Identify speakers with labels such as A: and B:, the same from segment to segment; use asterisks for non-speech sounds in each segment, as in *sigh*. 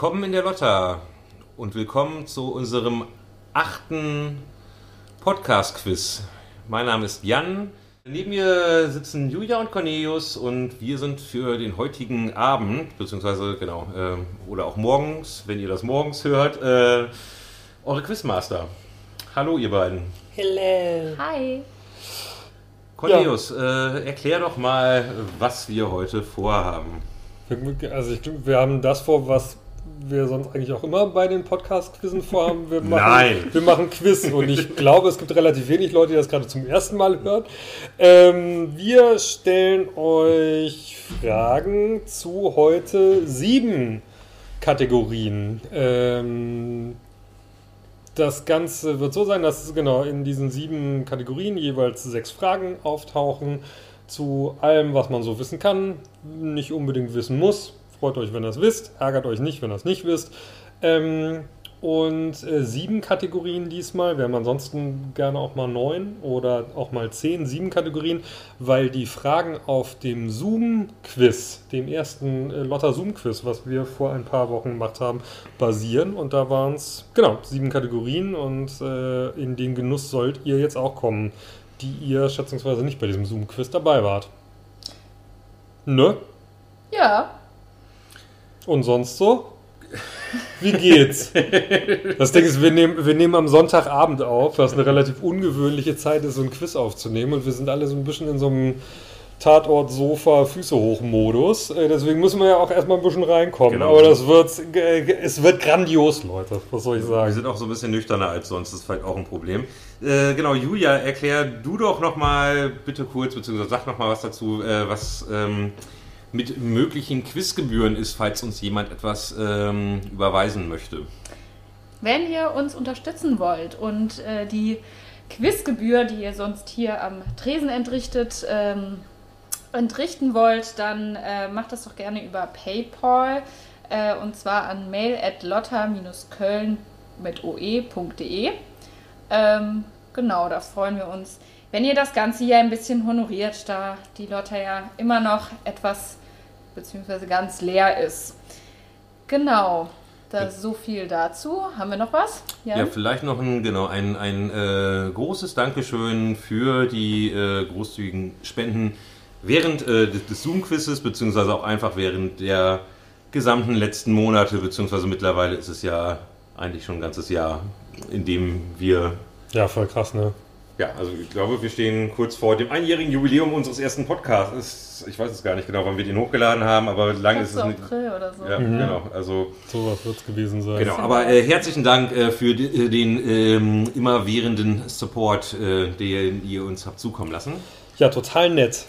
A: Willkommen in der Lotta und willkommen zu unserem achten Podcast-Quiz. Mein Name ist Jan. Neben mir sitzen Julia und Cornelius und wir sind für den heutigen Abend, beziehungsweise genau, äh, oder auch morgens, wenn ihr das morgens hört, äh, eure Quizmaster. Hallo ihr beiden.
B: Hello.
C: Hi.
A: Cornelius, ja. äh, erklär doch mal, was wir heute vorhaben.
B: Also ich, wir haben das vor, was wir sonst eigentlich auch immer bei den Podcast-Quizzen vorhaben. Wir machen,
A: Nein.
B: Wir machen Quiz und ich *laughs* glaube, es gibt relativ wenig Leute, die das gerade zum ersten Mal hören. Ähm, wir stellen euch Fragen zu heute sieben Kategorien. Ähm, das Ganze wird so sein, dass genau in diesen sieben Kategorien jeweils sechs Fragen auftauchen zu allem, was man so wissen kann, nicht unbedingt wissen muss. Freut euch, wenn ihr es wisst. Ärgert euch nicht, wenn ihr es nicht wisst. Ähm, und äh, sieben Kategorien diesmal. Wir haben ansonsten gerne auch mal neun oder auch mal zehn, sieben Kategorien, weil die Fragen auf dem Zoom-Quiz, dem ersten äh, Lotter Zoom-Quiz, was wir vor ein paar Wochen gemacht haben, basieren. Und da waren es, genau, sieben Kategorien und äh, in den Genuss sollt ihr jetzt auch kommen, die ihr schätzungsweise nicht bei diesem Zoom-Quiz dabei wart. Ne?
C: Ja.
B: Und sonst so? Wie geht's? Das Ding ist, wir nehmen, wir nehmen am Sonntagabend auf, was eine relativ ungewöhnliche Zeit ist, so ein Quiz aufzunehmen. Und wir sind alle so ein bisschen in so einem Tatort, Sofa, Füße hoch Modus. Äh, deswegen müssen wir ja auch erstmal ein bisschen reinkommen.
A: Genau.
B: Aber das wird, es wird grandios, Leute. Was soll ich
A: Wir
B: sagen?
A: sind auch so ein bisschen nüchterner als sonst, das ist vielleicht auch ein Problem. Äh, genau, Julia, erklär du doch nochmal bitte kurz, beziehungsweise sag nochmal was dazu, äh, was ähm, mit möglichen Quizgebühren ist, falls uns jemand etwas ähm, überweisen möchte.
C: Wenn ihr uns unterstützen wollt und äh, die Quizgebühr, die ihr sonst hier am Tresen entrichtet, ähm, entrichten wollt, dann äh, macht das doch gerne über PayPal äh, und zwar an mail at lotta-köln mit oe.de. Ähm, genau, da freuen wir uns, wenn ihr das Ganze hier ein bisschen honoriert, da die Lotta ja immer noch etwas beziehungsweise ganz leer ist. Genau, da so viel dazu. Haben wir noch was?
A: Ja, vielleicht noch ein, genau, ein, ein äh, großes Dankeschön für die äh, großzügigen Spenden während äh, des, des Zoom-Quizzes, beziehungsweise auch einfach während der gesamten letzten Monate, beziehungsweise mittlerweile ist es ja eigentlich schon ein ganzes Jahr, in dem wir
B: Ja, voll krass, ne?
A: Ja, also ich glaube, wir stehen kurz vor dem einjährigen Jubiläum unseres ersten Podcasts. Ich weiß es gar nicht genau, wann wir den hochgeladen haben, aber lang ist es nicht.
C: April oder so.
A: Ja,
B: Mhm.
A: genau. Also
B: Sowas wird es gewesen sein.
A: genau. Aber äh, herzlichen Dank äh, für die, äh, den ähm, immerwährenden Support, äh, den ihr uns habt zukommen lassen.
B: Ja, total nett.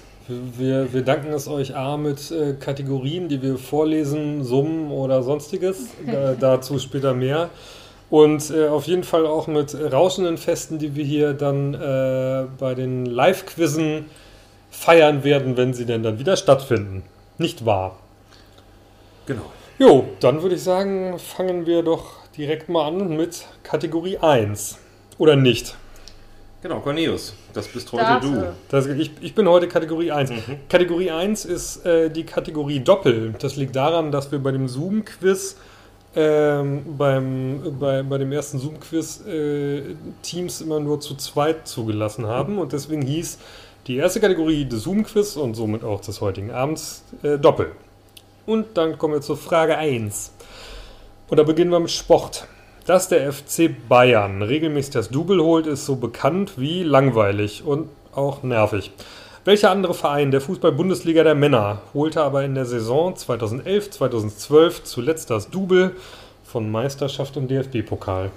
B: Wir, wir danken es euch A mit äh, Kategorien, die wir vorlesen, summen oder sonstiges. Da, *laughs* dazu später mehr. Und äh, auf jeden Fall auch mit rauschenden Festen, die wir hier dann äh, bei den Live-Quizzen feiern werden, wenn sie denn dann wieder stattfinden. Nicht wahr?
A: Genau.
B: Jo, dann würde ich sagen, fangen wir doch direkt mal an mit Kategorie 1. Oder nicht?
A: Genau, Cornelius, das bist heute
C: Starte.
A: du.
B: Das, ich, ich bin heute Kategorie 1.
A: Mhm.
B: Kategorie 1 ist äh, die Kategorie Doppel. Das liegt daran, dass wir bei dem Zoom-Quiz, ähm, beim, bei, bei dem ersten Zoom-Quiz äh, Teams immer nur zu zweit zugelassen haben. Und deswegen hieß die erste Kategorie des Zoom-Quiz und somit auch des heutigen Abends äh, Doppel. Und dann kommen wir zur Frage 1. Und da beginnen wir mit Sport. Dass der FC Bayern regelmäßig das Double holt, ist so bekannt wie langweilig und auch nervig. Welcher andere Verein der Fußball-Bundesliga der Männer holte aber in der Saison 2011-2012 zuletzt das Double von Meisterschaft und DFB-Pokal?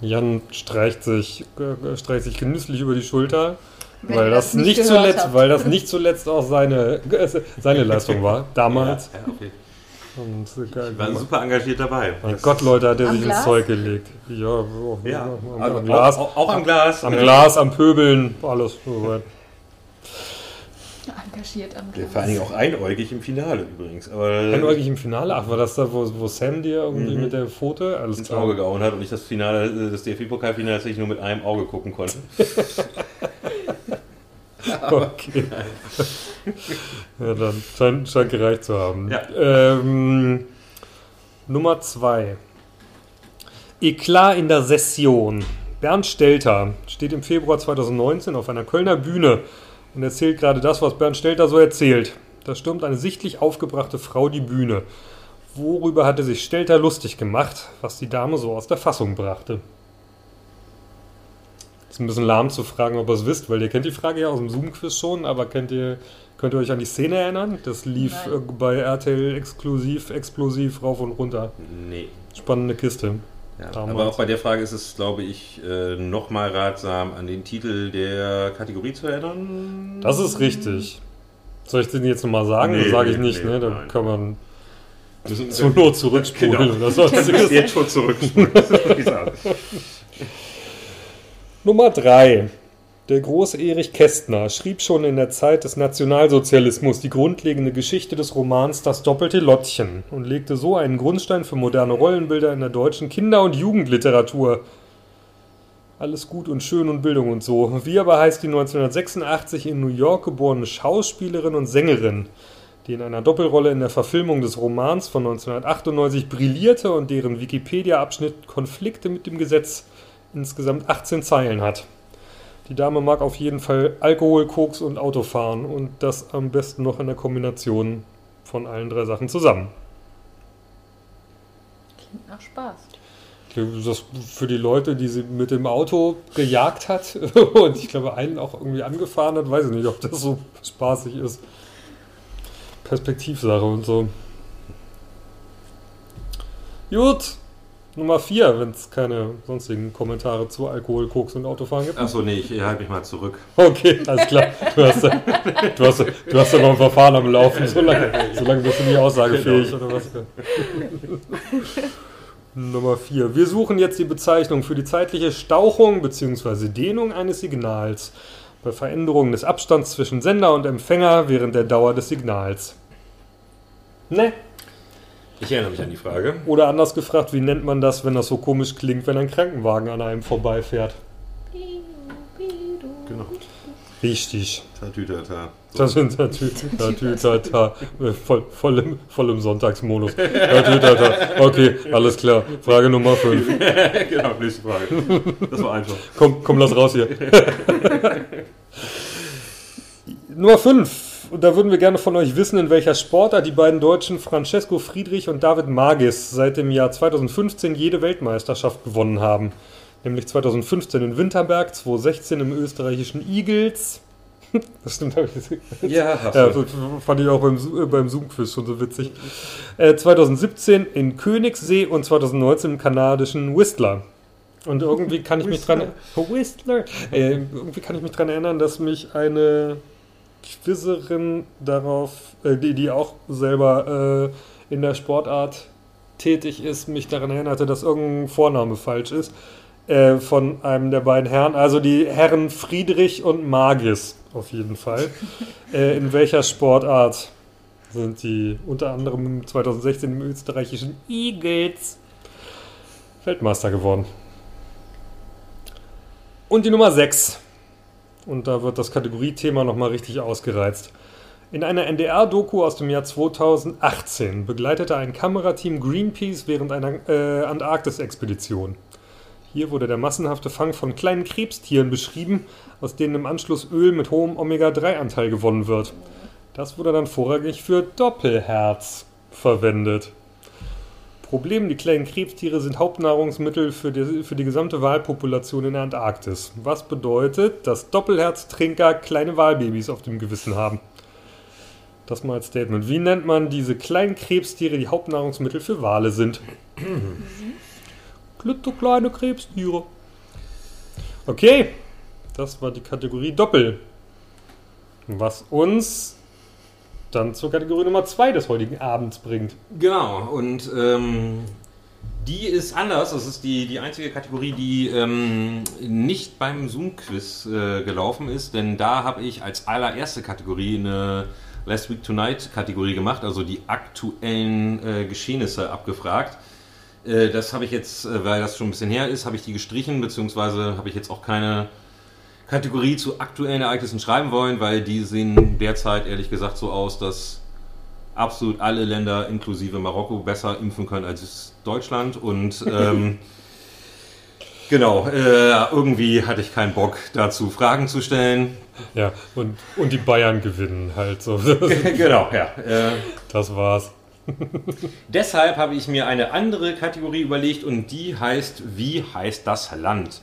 B: Jan streicht sich, äh, streicht sich genüsslich über die Schulter,
C: Wenn
B: weil das,
C: das nicht
B: zuletzt,
C: habt.
B: weil das nicht zuletzt auch seine, *laughs* seine Leistung war damals.
A: Ja, okay.
B: Und, äh,
A: Ich war super engagiert dabei.
B: mein Gott, Leute, hat
C: Am
B: sich ins
C: Glas?
B: Zeug gelegt. Ja, oh,
A: Ja,
B: am,
A: also
B: am Glas,
A: Auch, auch, am Glas.
B: am
A: Äh,
B: Glas, am Pöbeln, alles. soweit.
C: Engagiert am
A: Vor allen Dingen auch einäugig im Finale übrigens. Aber
B: Einäugig im Finale? Ach, war das da, wo, wo Sam dir irgendwie
A: Mhm.
B: mit der Pfote? Alles
A: ins
B: klar.
A: Auge gehauen hat und ich das Finale, das DFB-Pokalfinale tatsächlich nur mit einem Auge gucken konnte. *laughs* *laughs*
B: Okay. ja, dann scheint, scheint gereicht zu haben.
A: Ja.
B: Ähm, Nummer 2. Eklat in der Session. Bernd Stelter steht im Februar 2019 auf einer Kölner Bühne und erzählt gerade das, was Bernd Stelter so erzählt. Da stürmt eine sichtlich aufgebrachte Frau die Bühne. Worüber hatte sich Stelter lustig gemacht, was die Dame so aus der Fassung brachte? Ist ein bisschen lahm zu fragen, ob ihr es wisst, weil ihr kennt die Frage ja aus dem Zoom-Quiz schon, aber kennt ihr, könnt ihr euch an die Szene erinnern? Das lief
C: Nein.
B: äh, bei RTL exklusiv, explosiv rauf und runter.
A: Nee.
B: Spannende Kiste.
A: Ja, aber auch bei der Frage ist es, glaube ich, äh, nochmal ratsam, an den Titel der Kategorie zu erinnern.
B: Das ist richtig. Soll ich den jetzt nochmal sagen?
A: Nee,
B: das sage ich nicht,
A: nee,
B: ne? Dann
A: nein.
B: kann man zur Not zurückspulen *laughs*
A: Genau.
B: oder sonstiges. *laughs*
A: jetzt schon zurückspulen. *laughs* Das ist wirklich so.
B: Nummer 3. Der große Erich Kästner schrieb schon in der Zeit des Nationalsozialismus die grundlegende Geschichte des Romans Das doppelte Lottchen und legte so einen Grundstein für moderne Rollenbilder in der deutschen Kinder- und Jugendliteratur. Alles gut und schön und Bildung und so. Wie aber heißt die 1986 in New York geborene Schauspielerin und Sängerin, die in einer Doppelrolle in der Verfilmung des Romans von 1998 brillierte und deren Wikipedia-Abschnitt Konflikte mit dem Gesetz insgesamt 18 Zeilen hat. Die Dame mag auf jeden Fall Alkohol, Koks und Autofahren und das am besten noch in der Kombination von allen drei Sachen zusammen.
C: Klingt nach Spaß.
B: Das für die Leute, die sie mit dem Auto gejagt hat *laughs* und ich glaube einen auch irgendwie angefahren hat, weiß ich nicht, ob das so spaßig ist. Perspektivsache und so. Gut. Nummer 4, wenn es keine sonstigen Kommentare zu Alkohol, Koks und Autofahren gibt.
A: Achso, nee, ich halte mich mal zurück.
B: Okay, alles klar. Du hast, ja- du hast, du hast ja noch ein Verfahren am Laufen, solange, solange bist du nicht aussagefähig oder was. Nummer 4. Wir suchen jetzt die Bezeichnung für die zeitliche Stauchung bzw. Dehnung eines Signals bei Veränderungen des Abstands zwischen Sender und Empfänger während der Dauer des Signals. Ne?
A: Ich erinnere mich an die Frage.
B: Oder anders gefragt, wie nennt man das, wenn das so komisch klingt, wenn ein Krankenwagen an einem vorbeifährt?
A: Genau.
B: Richtig.
A: Tatütata.
B: Das sind natürlich Tatütata. Voll, voll, im, voll im Sonntagsmodus. Tatütata. Okay, alles klar. Frage Nummer 5. *laughs*
A: genau, nächste Frage. Das war einfach.
B: Komm, komm, lass raus hier. *laughs* Nummer 5. Und da würden wir gerne von euch wissen, in welcher Sportart die beiden Deutschen Francesco Friedrich und David Magis seit dem Jahr 2015 jede Weltmeisterschaft gewonnen haben. Nämlich 2015 in Winterberg, 2016 im österreichischen Eagles. *laughs* Das stimmt, habe ich gesehen.
A: Ja,
B: Ja, fand ich auch beim, äh, beim Zoom-Quiz schon so witzig. Äh, 2017 in Königssee und 2019 im kanadischen Whistler. Und irgendwie kann ich mich dran Whistler. Äh, irgendwie kann ich mich dran erinnern, dass mich eine Quizzerin darauf, äh, die, die auch selber äh, in der Sportart tätig ist, mich daran erinnerte, dass irgendein Vorname falsch ist. Äh, von einem der beiden Herren, also die Herren Friedrich und Magis auf jeden Fall. *laughs* äh, in welcher Sportart sind die unter anderem 2016 im österreichischen Eagles Weltmeister geworden? Und die Nummer 6. Und da wird das Kategoriethema nochmal richtig ausgereizt. In einer NDR-Doku aus dem Jahr 2018 begleitete ein Kamerateam Greenpeace während einer äh, Antarktis-Expedition. Hier wurde der massenhafte Fang von kleinen Krebstieren beschrieben, aus denen im Anschluss Öl mit hohem Omega-3-Anteil gewonnen wird. Das wurde dann vorrangig für Doppelherz verwendet. Problem, die kleinen Krebstiere sind Hauptnahrungsmittel für die, für die gesamte Walpopulation in der Antarktis. Was bedeutet, dass Doppelherztrinker kleine Walbabys auf dem Gewissen haben. Das mal als Statement. Wie nennt man diese kleinen Krebstiere, die Hauptnahrungsmittel für Wale sind? Klitzekleine Krebstiere. Okay, das war die Kategorie Doppel. Was uns dann zur Kategorie Nummer 2 des heutigen Abends bringt.
A: Genau, und ähm, die ist anders. Das ist die, die einzige Kategorie, die ähm, nicht beim Zoom-Quiz äh, gelaufen ist, denn da habe ich als allererste Kategorie eine Last Week Tonight Kategorie gemacht, also die aktuellen äh, Geschehnisse abgefragt. Äh, das habe ich jetzt, äh, weil das schon ein bisschen her ist, habe ich die gestrichen, beziehungsweise habe ich jetzt auch keine Kategorie zu aktuellen Ereignissen schreiben wollen, weil die sehen derzeit ehrlich gesagt so aus, dass absolut alle Länder inklusive Marokko besser impfen können als Deutschland und *laughs* ähm, genau, äh, irgendwie hatte ich keinen Bock dazu Fragen zu stellen.
B: Ja, und, und die Bayern gewinnen halt so. *laughs*
A: genau, ja. Äh,
B: Das war's. *laughs*
A: Deshalb habe ich mir eine andere Kategorie überlegt und die heißt, wie heißt das Land?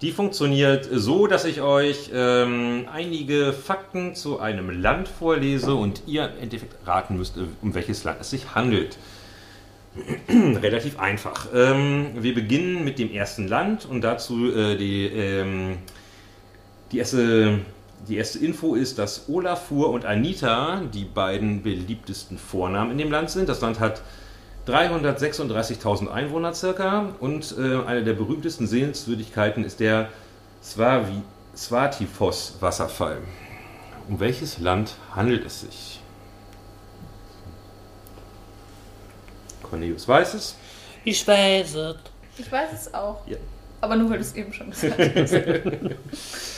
A: Die funktioniert so, dass ich euch ähm, einige Fakten zu einem Land vorlese und ihr im Endeffekt raten müsst, um welches Land es sich handelt. *clears throat* Relativ einfach. Ähm, wir beginnen mit dem ersten Land und dazu äh, die, ähm, die erste die erste Info ist, dass Olafur und Anita die beiden beliebtesten Vornamen in dem Land sind. Das Land hat 336.000 Einwohner circa und äh, eine der berühmtesten Sehenswürdigkeiten ist der Swavi, Swatifos-Wasserfall. Um welches Land handelt es sich? Cornelius weiß es.
D: Ich weiß es.
C: Ich weiß es auch.
A: Ja.
C: Aber nur, weil du es eben schon gesagt *laughs* hast. *laughs*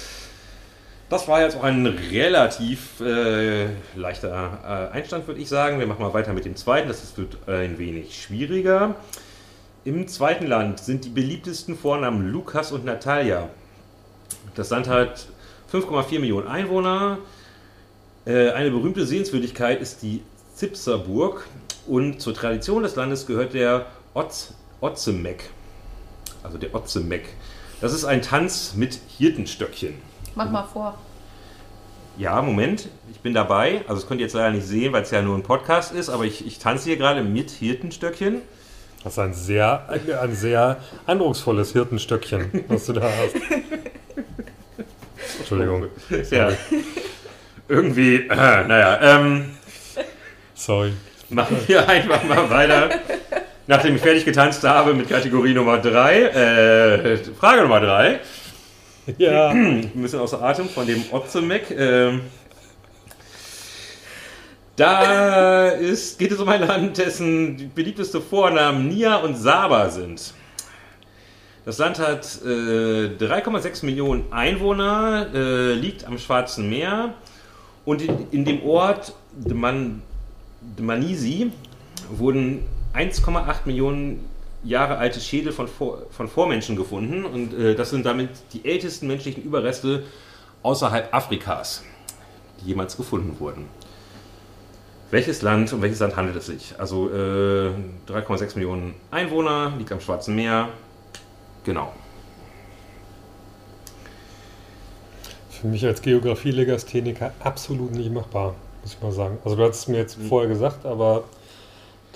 A: Das war jetzt auch ein relativ äh, leichter äh, Einstand, würde ich sagen. Wir machen mal weiter mit dem zweiten. Das wird ein wenig schwieriger. Im zweiten Land sind die beliebtesten Vornamen Lukas und Natalia. Das Land hat 5,4 Millionen Einwohner. Äh, eine berühmte Sehenswürdigkeit ist die Zipserburg. Und zur Tradition des Landes gehört der Otz, Otzemek. Also der Otzemek. Das ist ein Tanz mit Hirtenstöckchen.
C: Mach mal vor.
A: Ja, Moment, ich bin dabei. Also das könnt ihr jetzt leider nicht sehen, weil es ja nur ein Podcast ist, aber ich, ich tanze hier gerade mit Hirtenstöckchen.
B: Das ist ein sehr, ein, ein sehr eindrucksvolles Hirtenstöckchen, was du da hast. *laughs* Entschuldigung.
A: Ja. Irgendwie, äh, naja, ähm,
B: Sorry.
A: machen wir einfach mal weiter. Nachdem ich fertig getanzt habe mit Kategorie Nummer 3, äh, Frage Nummer 3. *laughs*
B: Ja.
A: ein bisschen außer Atem von dem Otzemek. Ähm, da ist, geht es um ein Land, dessen beliebteste Vornamen Nia und Saba sind. Das Land hat äh, 3,6 Millionen Einwohner, äh, liegt am Schwarzen Meer und in, in dem Ort Man, Manisi wurden 1,8 Millionen Jahre alte Schädel von, Vor, von Vormenschen gefunden und äh, das sind damit die ältesten menschlichen Überreste außerhalb Afrikas, die jemals gefunden wurden. Welches Land, um welches Land handelt es sich? Also äh, 3,6 Millionen Einwohner, liegt am Schwarzen Meer. Genau.
B: Für mich als Geografie-Legastheniker absolut nicht machbar, muss ich mal sagen. Also du hast es mir jetzt vorher gesagt, aber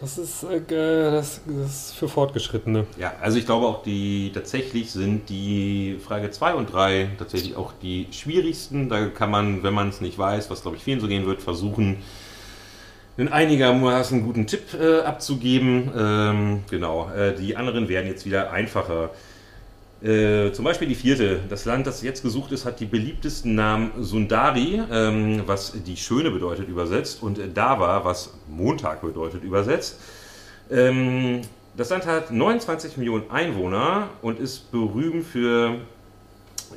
B: das ist, äh, das, das ist für Fortgeschrittene.
A: Ja, also ich glaube auch die tatsächlich sind die Frage 2 und 3 tatsächlich auch die schwierigsten. Da kann man, wenn man es nicht weiß, was glaube ich vielen so gehen wird, versuchen, einen einigermaßen guten Tipp äh, abzugeben. Ähm, genau, äh, die anderen werden jetzt wieder einfacher. Äh, zum Beispiel die vierte. Das Land, das jetzt gesucht ist, hat die beliebtesten Namen Sundari, ähm, was die Schöne bedeutet übersetzt, und Dava, was Montag bedeutet übersetzt. Ähm, das Land hat 29 Millionen Einwohner und ist berühmt für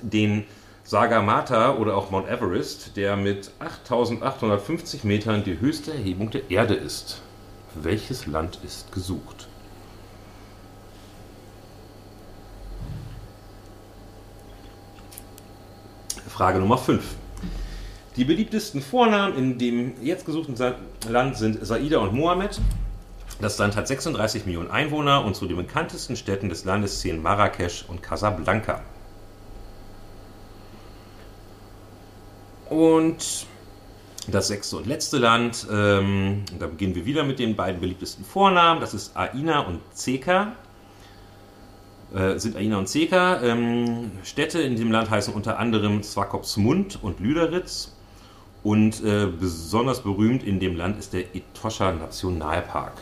A: den Sagamata oder auch Mount Everest, der mit 8850 Metern die höchste Erhebung der Erde ist. Welches Land ist gesucht? Frage Nummer 5. Die beliebtesten Vornamen in dem jetzt gesuchten Land sind Saida und Mohammed. Das Land hat 36 Millionen Einwohner und zu den bekanntesten Städten des Landes zählen Marrakesch und Casablanca. Und das sechste und letzte Land, ähm, da beginnen wir wieder mit den beiden beliebtesten Vornamen. Das ist Aina und Zeka. Äh, sind Aina und Zeka. Ähm, Städte in dem Land heißen unter anderem Swakopmund und Lüderitz. Und äh, besonders berühmt in dem Land ist der Etosha Nationalpark.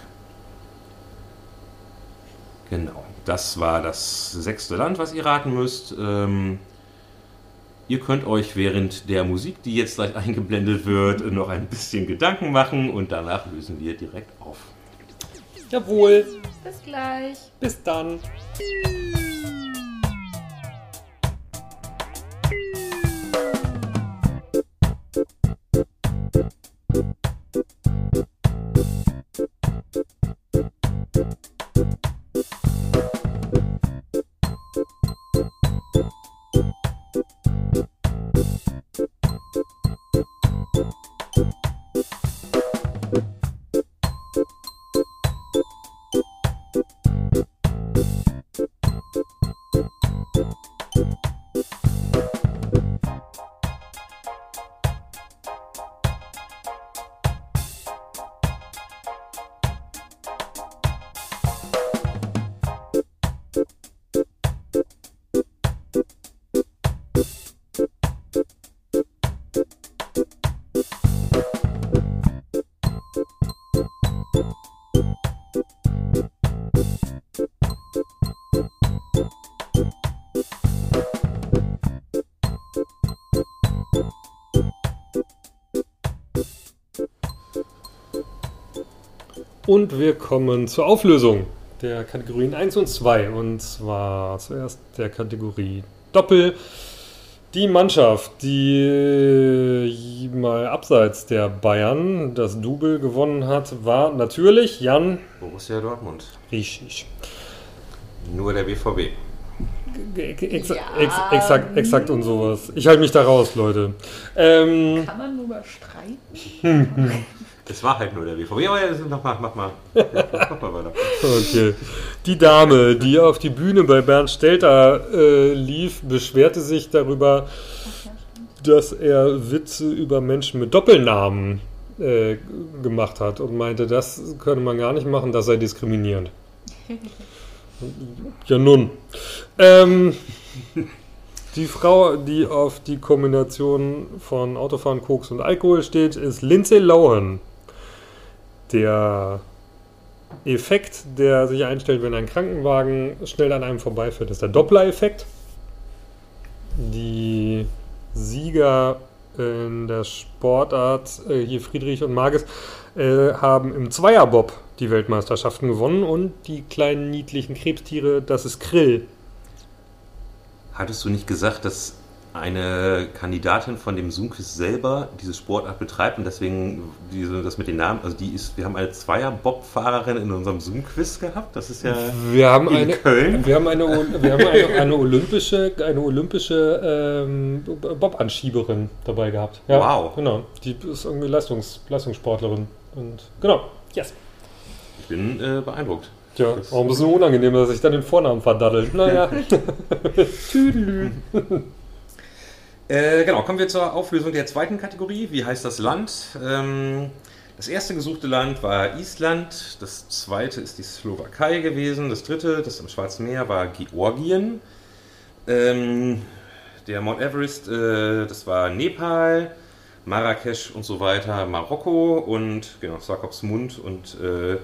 A: Genau, das war das sechste Land, was ihr raten müsst. Ähm, ihr könnt euch während der Musik, die jetzt gleich *laughs* eingeblendet wird, noch ein bisschen Gedanken machen und danach lösen wir direkt auf.
B: Jawohl.
C: Bis gleich.
B: Bis dann. Thank Und wir kommen zur Auflösung der Kategorien 1 und 2. Und zwar zuerst der Kategorie Doppel. Die Mannschaft, die mal abseits der Bayern das Double gewonnen hat, war natürlich Jan.
A: Borussia Dortmund.
B: Richtig.
A: Nur der BVB.
B: Exa ja. ex exakt, exakt und sowas. Ich halte mich da raus, Leute.
C: Ähm, Kann man nur überstreiten? *laughs*
A: Es war halt nur der BVB, aber ja, mach mal, mach mal. *laughs* Mach
B: mal weiter. Okay. Die Dame, die auf die Bühne bei Bernd Stelter äh, lief, beschwerte sich darüber, dass er Witze über Menschen mit Doppelnamen äh, gemacht hat und meinte, das könne man gar nicht machen, das sei diskriminierend. *laughs* ja, nun. Ähm, die Frau, die auf die Kombination von Autofahren, Koks und Alkohol steht, ist Lindsay Lohan der Effekt, der sich einstellt, wenn ein Krankenwagen schnell an einem vorbeifährt, ist der Doppler-Effekt. Die Sieger in der Sportart, äh, hier Friedrich und Marges, äh, haben im Zweierbob die Weltmeisterschaften gewonnen und die kleinen niedlichen Krebstiere, das ist Krill.
A: Hattest du nicht gesagt, dass eine Kandidatin von dem Zoom-Quiz selber diese Sportart betreibt und deswegen diese, das mit den Namen, also die ist, wir haben eine Zweier-Bob-Fahrerin in unserem Zoom-Quiz gehabt, das ist ja
B: wir haben in eine, Köln. Wir haben eine, wir haben eine, eine *laughs* olympische, eine olympische ähm, Bob-Anschieberin dabei gehabt. Ja, wow. Genau, die ist irgendwie Leistungs, Leistungssportlerin und genau, yes.
A: Ich bin äh, beeindruckt.
B: Ja, auch ein bisschen unangenehm, dass ich dann den Vornamen verdaddelt. Naja. *laughs* Tüdelü. *laughs*
A: Äh, genau, kommen wir zur Auflösung der zweiten Kategorie. Wie heißt das Land? Ähm, das erste gesuchte Land war Island, das zweite ist die Slowakei gewesen, das dritte, das am Schwarzen Meer, war Georgien. Ähm, der Mount Everest, äh, das war Nepal, Marrakesch und so weiter, Marokko und genau, Swakopmund und äh,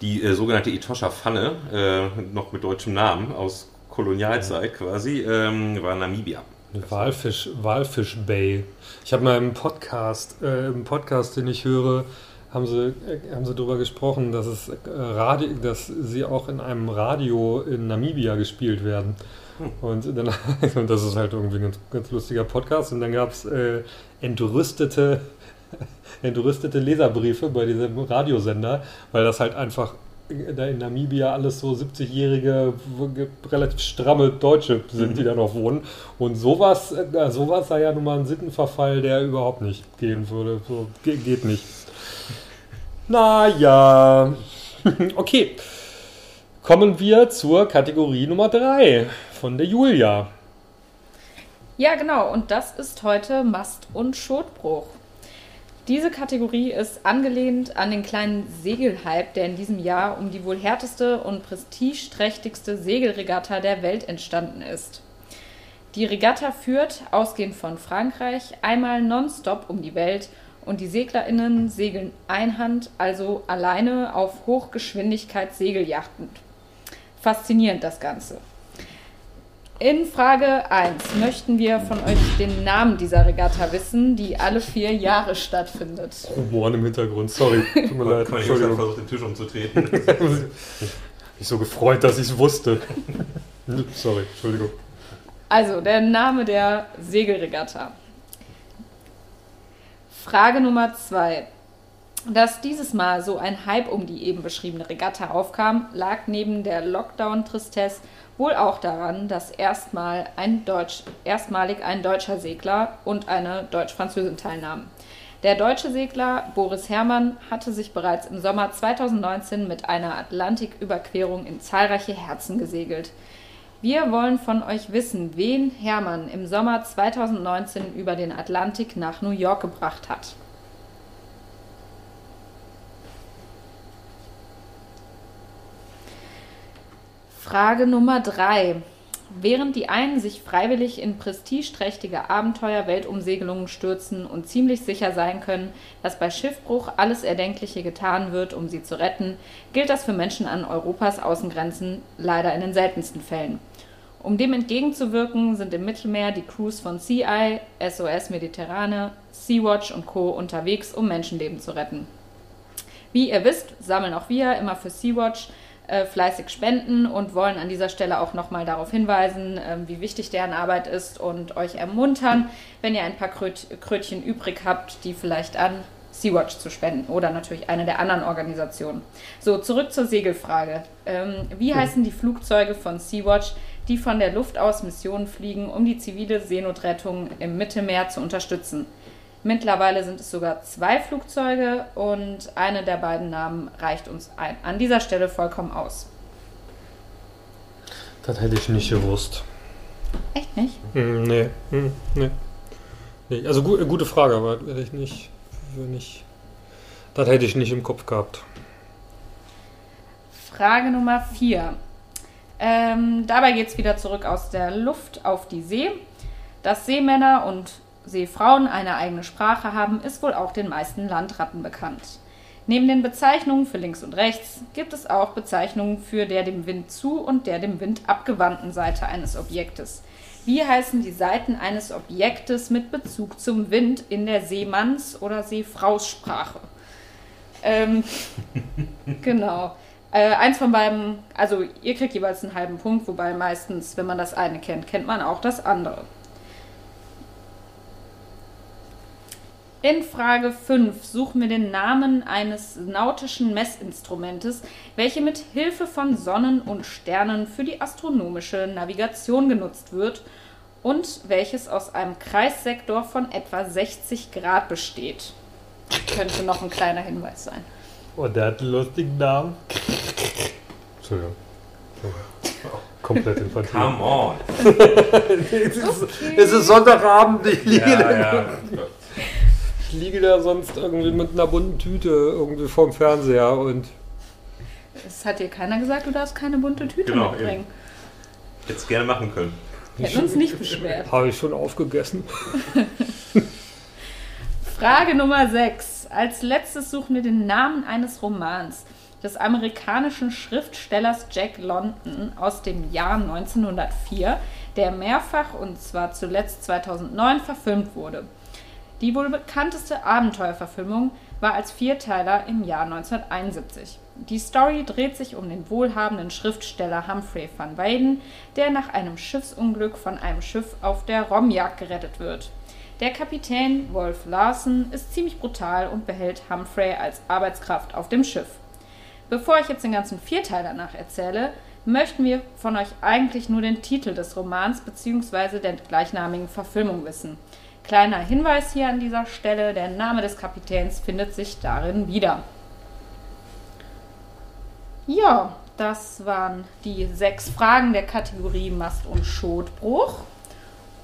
A: die äh, sogenannte Etosha Pfanne, äh, noch mit deutschem Namen aus Kolonialzeit quasi, ähm, war Namibia.
B: Walfisch, Walfisch Bay. Ich habe mal im Podcast, äh, im Podcast, den ich höre, haben sie, äh, haben sie darüber gesprochen, dass, es, äh, Radio, dass sie auch in einem Radio in Namibia gespielt werden. Hm. Und, dann, *laughs* und das ist halt irgendwie ein ganz, ganz lustiger Podcast. Und dann gab es äh, entrüstete, *laughs* entrüstete Leserbriefe bei diesem Radiosender, weil das halt einfach in Namibia alles so 70-jährige, relativ stramme Deutsche sind, mhm. die da noch wohnen. Und sowas, äh, sowas sei ja nun mal ein Sittenverfall, der überhaupt nicht gehen würde. So, geht nicht. Naja. *laughs* okay. Kommen wir zur Kategorie Nummer 3 von der Julia.
C: Ja, genau. Und das ist heute Mast- und Schotbruch. Diese Kategorie ist angelehnt an den kleinen Segelhype, der in diesem Jahr um die wohl härteste und prestigeträchtigste Segelregatta der Welt entstanden ist. Die Regatta führt, ausgehend von Frankreich, einmal nonstop um die Welt und die SeglerInnen segeln einhand, also alleine auf Hochgeschwindigkeitssegeljachten. Faszinierend das Ganze. In Frage 1 möchten wir von euch den Namen dieser Regatta wissen, die alle vier Jahre stattfindet.
B: Bohren im Hintergrund, sorry. Tut mir leid.
A: Ich habe versucht, den Tisch umzutreten. *laughs*
B: ich so gefreut, dass ich es wusste. sorry, Entschuldigung.
C: Also, der Name der Segelregatta. Frage Nummer 2. Dass dieses Mal so ein Hype um die eben beschriebene Regatta aufkam, lag neben der Lockdown-Tristesse wohl auch daran, dass erstmal ein Deutsch, erstmalig ein deutscher Segler und eine Deutsch-Französin teilnahmen. Der deutsche Segler Boris Herrmann hatte sich bereits im Sommer 2019 mit einer Atlantiküberquerung in zahlreiche Herzen gesegelt. Wir wollen von euch wissen, wen Herrmann im Sommer 2019 über den Atlantik nach New York gebracht hat. Frage Nummer drei. Während die einen sich freiwillig in prestigeträchtige Abenteuer-Weltumsegelungen stürzen und ziemlich sicher sein können, dass bei Schiffbruch alles Erdenkliche getan wird, um sie zu retten, gilt das für Menschen an Europas Außengrenzen leider in den seltensten Fällen. Um dem entgegenzuwirken, sind im Mittelmeer die Crews von CI, SOS Mediterrane, Sea-Watch und Co. unterwegs, um Menschenleben zu retten. Wie ihr wisst, sammeln auch wir immer für Sea-Watch äh, fleißig spenden und wollen an dieser Stelle auch nochmal darauf hinweisen, äh, wie wichtig deren Arbeit ist und euch ermuntern, wenn ihr ein paar Kröt Krötchen übrig habt, die vielleicht an Sea-Watch zu spenden oder natürlich eine der anderen Organisationen. So, zurück zur Segelfrage. Ähm, wie heißen die Flugzeuge von Sea-Watch, die von der Luft aus Missionen fliegen, um die zivile Seenotrettung im Mittelmeer zu unterstützen? Mittlerweile sind es sogar zwei Flugzeuge und eine der beiden Namen reicht uns ein. an dieser Stelle vollkommen aus.
B: Das hätte ich nicht gewusst.
C: Echt nicht?
B: Hm, nee. Hm, nee. nee. Also gu gute Frage, aber hätte ich nicht, nicht. Das hätte ich nicht im Kopf gehabt.
C: Frage Nummer 4. Ähm, dabei geht es wieder zurück aus der Luft auf die See. Dass Seemänner und Seefrauen eine eigene Sprache haben, ist wohl auch den meisten Landratten bekannt. Neben den Bezeichnungen für links und rechts gibt es auch Bezeichnungen für der dem Wind zu und der dem Wind abgewandten Seite eines Objektes. Wie heißen die Seiten eines Objektes mit Bezug zum Wind in der Seemanns- oder Seefraussprache? Ähm, *laughs* genau. Äh, eins von beiden, also ihr kriegt jeweils einen halben Punkt, wobei meistens, wenn man das eine kennt, kennt man auch das andere. In Frage 5 suchen wir den Namen eines nautischen Messinstrumentes, welche mit Hilfe von Sonnen und Sternen für die astronomische Navigation genutzt wird und welches aus einem Kreissektor von etwa 60 Grad besteht. Könnte noch ein kleiner Hinweis sein.
B: Oh, der hat einen lustigen Namen. Entschuldigung. Komplett infantil.
A: Come on. *laughs*
B: es, ist, okay. es ist Sonntagabend, ich liege ja, ja. Ich liege da sonst irgendwie mit einer bunten Tüte irgendwie vorm Fernseher und.
C: Es hat dir keiner gesagt, du darfst keine bunte Tüte genau, mitbringen.
A: Hätte es gerne machen können.
C: Hätten uns nicht beschwert.
B: Habe ich schon aufgegessen. *laughs*
C: Frage Nummer 6. Als letztes suchen wir den Namen eines Romans des amerikanischen Schriftstellers Jack London aus dem Jahr 1904, der mehrfach und zwar zuletzt 2009 verfilmt wurde. Die wohl bekannteste Abenteuerverfilmung war als Vierteiler im Jahr 1971. Die Story dreht sich um den wohlhabenden Schriftsteller Humphrey van Weyden, der nach einem Schiffsunglück von einem Schiff auf der Romjagd gerettet wird. Der Kapitän Wolf Larsen ist ziemlich brutal und behält Humphrey als Arbeitskraft auf dem Schiff. Bevor ich jetzt den ganzen Vierteiler nacherzähle, möchten wir von euch eigentlich nur den Titel des Romans bzw. der gleichnamigen Verfilmung wissen. Kleiner Hinweis hier an dieser Stelle, der Name des Kapitäns findet sich darin wieder. Ja, das waren die sechs Fragen der Kategorie Mast- und Schotbruch.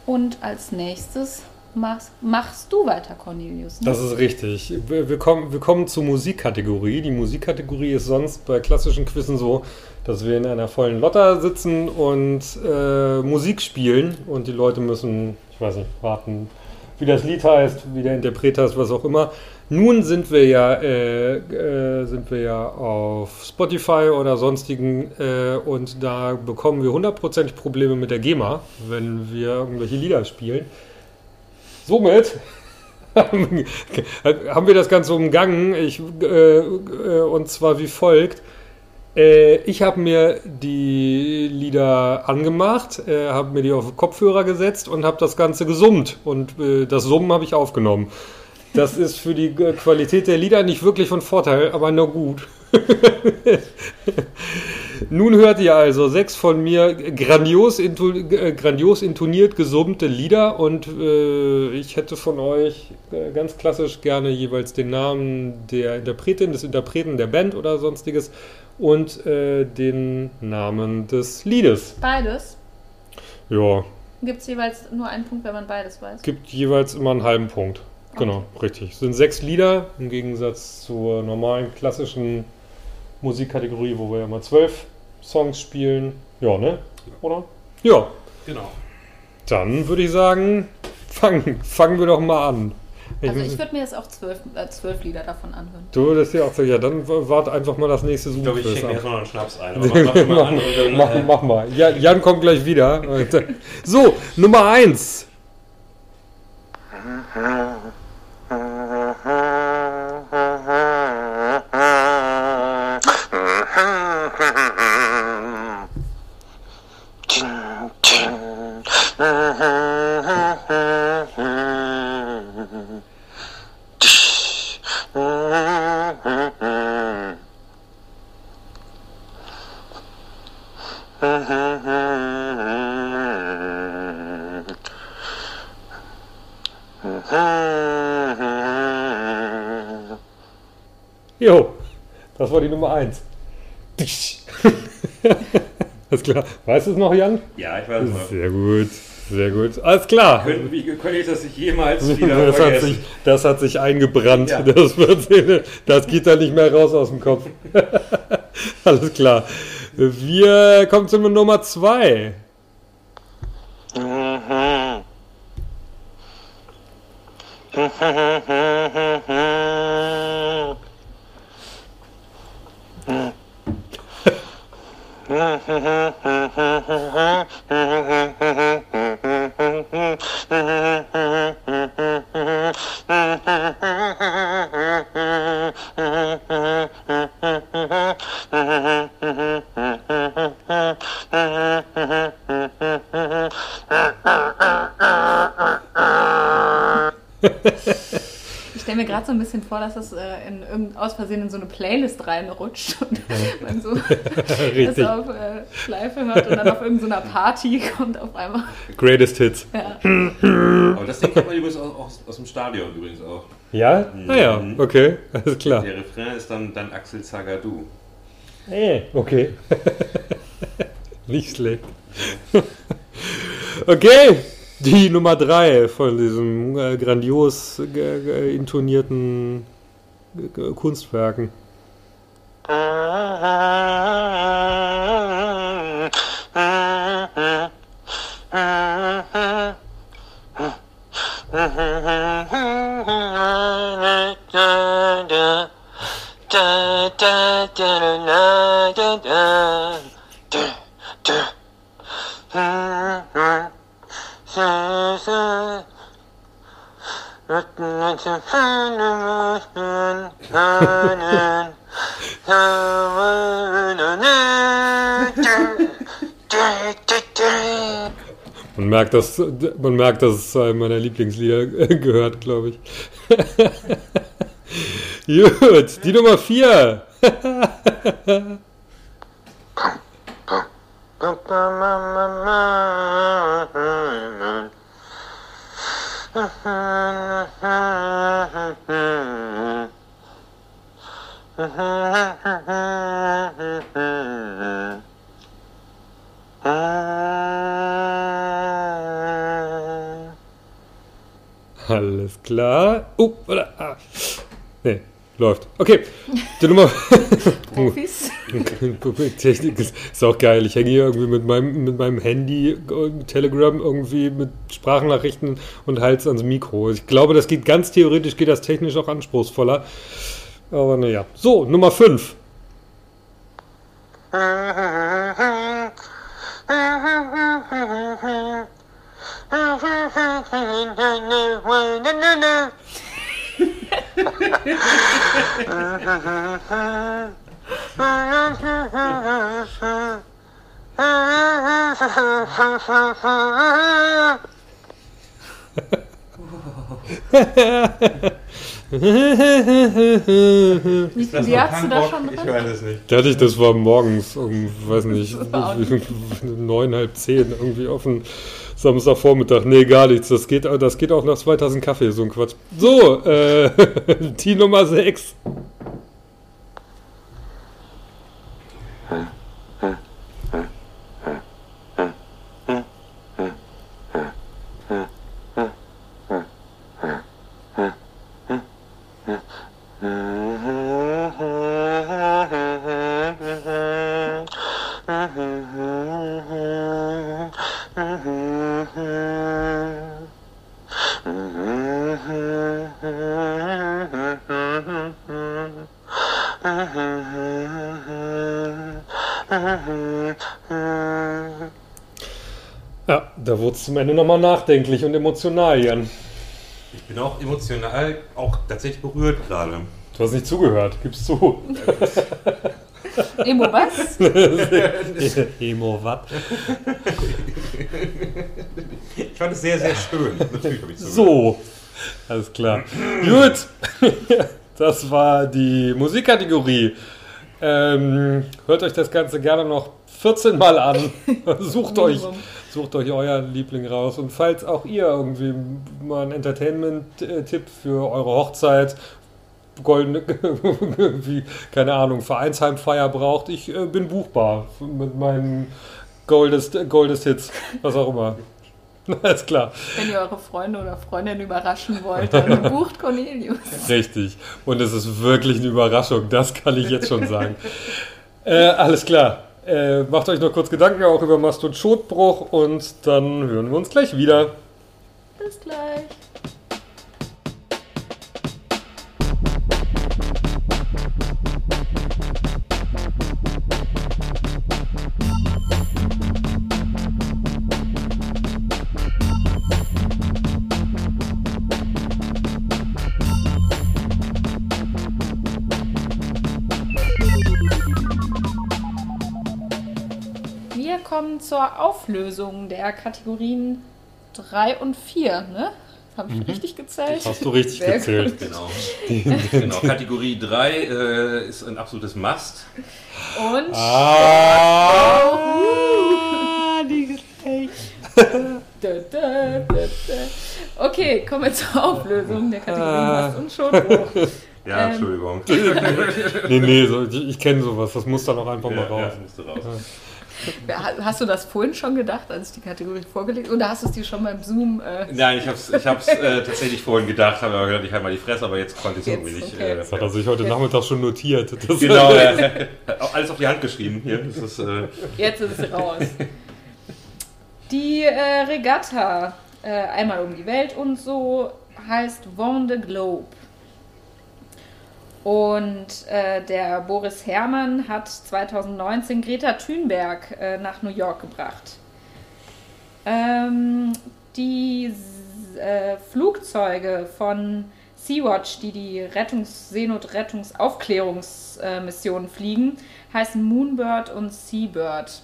C: Und als nächstes machst, machst du weiter, Cornelius.
B: Ne? Das ist richtig. Wir, kommen, wir kommen zur Musikkategorie. Die Musikkategorie ist sonst bei klassischen Quizzen so, dass wir in einer vollen Lotter sitzen und äh, Musik spielen und die Leute müssen, ich weiß nicht, warten, wie das Lied heißt, wie der Interpret heißt, was auch immer. Nun sind wir ja, äh, äh, sind wir ja auf Spotify oder sonstigen äh, und da bekommen wir hundertprozentig Probleme mit der GEMA, wenn wir irgendwelche Lieder spielen. Somit *laughs* haben wir das Ganze umgangen, ich, äh, äh, und zwar wie folgt. Äh, ich habe mir die Lieder angemacht, äh, habe mir die auf Kopfhörer gesetzt und habe das Ganze gesummt. Und äh, das Summen habe ich aufgenommen. Das ist für die äh, Qualität der Lieder nicht wirklich von Vorteil, aber nur gut. *laughs* Nun hört ihr also sechs von mir grandios, intu äh, grandios intoniert gesummte Lieder und äh, ich hätte von euch ganz klassisch gerne jeweils den Namen der Interpretin, des Interpreten der Band oder sonstiges und äh, den Namen des Liedes.
C: Beides?
B: Ja.
C: Gibt es jeweils nur einen Punkt, wenn man beides weiß?
B: Gibt jeweils immer einen halben Punkt. Genau, okay. richtig. Es sind sechs Lieder im Gegensatz zur normalen klassischen Musikkategorie, wo wir ja mal zwölf Songs spielen. Ja, ne? Oder? Ja.
A: Genau.
B: Dann würde ich sagen, fangen, fangen wir doch mal an.
C: Ich also ich würde mir jetzt auch zwölf, äh, zwölf Lieder davon anhören.
B: Du würdest ja auch so, ja, dann warte einfach mal das nächste
A: Zoom. Ich glaube, ich schenke mir erstmal noch einen Schnaps ein. *laughs* Aber mach, mach,
B: mal dann, mach, äh mach, mal. Ja, Jan kommt gleich wieder. *laughs* so, Nummer eins. Nummer 1. *laughs* Alles klar. Weißt du es noch, Jan?
A: Ja, ich weiß es noch.
B: Sehr gut, sehr gut. Alles klar.
A: Können, wie könnte ich das nicht jemals *laughs* wieder
B: Das hat, sich, das hat sich eingebrannt.
A: Ja.
B: Das, wird, das geht da nicht mehr raus aus dem Kopf. *laughs* Alles klar. Wir kommen zur Nummer 2.
C: so ein bisschen vor, dass es äh, in irgend, aus Versehen in so eine Playlist reinrutscht *laughs* und man so *laughs* das auf äh, Schleife hört und dann auf irgendeiner *laughs* Party kommt auf einmal.
B: Greatest Hits.
C: Ja.
A: Aber das Ding kennt man übrigens auch, auch aus dem Stadion übrigens auch.
B: Ja? Naja,
A: Mhm.
B: okay. Alles klar.
A: Der Refrain ist dann, dann Axel Zagadou.
B: Äh, okay. Nicht schlecht. okay, die Nummer 3 von diesem äh, grandios äh, äh, intonierten äh, Kunstwerken. Man merkt, dass, man merkt, dass es zu einem meiner Lieblingslieder *laughs* gehört, glaube ich. *laughs* Gut, die Nummer 4. *laughs* Alles klar. Oh, oder, ah. Nee, läuft. Okay, die Nummer. *laughs*
C: Profis. *laughs*
B: Technik ist, ist auch geil. Ich hänge hier irgendwie mit meinem, mit meinem Handy, äh, Telegram irgendwie mit Sprachnachrichten und Hals ans Mikro. Ich glaube, das geht ganz theoretisch, geht das technisch auch anspruchsvoller. Aber naja. So, Nummer 5. *laughs*
C: Wie, wie hast du das schon
A: Ich
C: drin?
A: weiß es nicht.
B: Da hatte ich, das war morgens, um, weiß nicht, *laughs* neun, halb zehn, irgendwie auf den Samstagvormittag. Nee, gar nichts. Das geht, das geht auch nach 2000 Kaffee, so ein Quatsch. So, äh, die Nummer 6. Ja, da wurde es zum Ende nochmal nachdenklich und emotional, Jan.
A: Ich bin auch emotional, auch tatsächlich berührt gerade.
B: Du hast nicht zugehört, gibst zu.
C: Emo was? *laughs*
B: Emo, was?
A: Ich fand es sehr, sehr schön. Natürlich habe ich zugehört.
B: So, alles klar. Gut. Das war die Musikkategorie. Ähm, hört euch das Ganze gerne noch 14 Mal an. *laughs* sucht, euch, sucht euch euren Liebling raus. Und falls auch ihr irgendwie mal einen Entertainment-Tipp für eure Hochzeit, goldene, *laughs* wie, keine Ahnung, Vereinsheimfeier braucht, ich äh, bin buchbar mit meinen Goldest, Goldest Hits, was auch immer. *laughs* Alles klar.
C: Wenn ihr eure Freunde oder Freundinnen überraschen wollt, dann bucht Cornelius.
B: Richtig. Und es ist wirklich eine Überraschung, das kann ich jetzt schon sagen. äh, alles klar. Äh, macht euch noch kurz Gedanken auch über Mast und Schotbruch und dann hören wir uns gleich wieder.
C: Bis gleich. Zur Auflösung der Kategorien 3 und 4, ne? Habe ich richtig gezählt?
B: Hast du richtig
C: Sehr
B: gezählt.
A: Genau. *laughs* genau. Kategorie 3 äh, ist ein absolutes Must.
C: Und
B: Ah, die
C: da, *laughs* da. Okay, kommen wir zur Auflösung der Kategorien
B: Ah.
C: Mast und Schotbruch. *laughs*
A: Ja,
C: Ähm.
A: Entschuldigung.
B: Nee, nee, so, ich, ich kenne sowas. Das muss dann auch einfach mal
A: Ja, ja,
B: raus.
A: musste raus.
C: Hast du das vorhin schon gedacht, als ich die Kategorie vorgelegt Oder hast du es dir schon beim Zoom? Äh,
A: Nein, ich habe es ich hab's, äh, *laughs* tatsächlich vorhin gedacht, habe aber gedacht, ich halte mal die Fresse, aber jetzt konnte ich es irgendwie nicht.
C: okay.
A: Äh,
B: Das hat er sich heute Nachmittag schon notiert. Das *laughs*
A: genau, ja. *laughs* alles auf die Hand geschrieben hier. Das ist, äh,
C: jetzt ist es raus. Die äh, Regatta, äh, einmal um die Welt und so, heißt Vendée Globe. Und äh, der Boris Herrmann hat 2019 Greta Thunberg äh, nach New York gebracht. Ähm, die äh, Flugzeuge von Sea-Watch, die die Rettungs Seenotrettungsaufklärungsmissionen fliegen, heißen Moonbird und Seabird.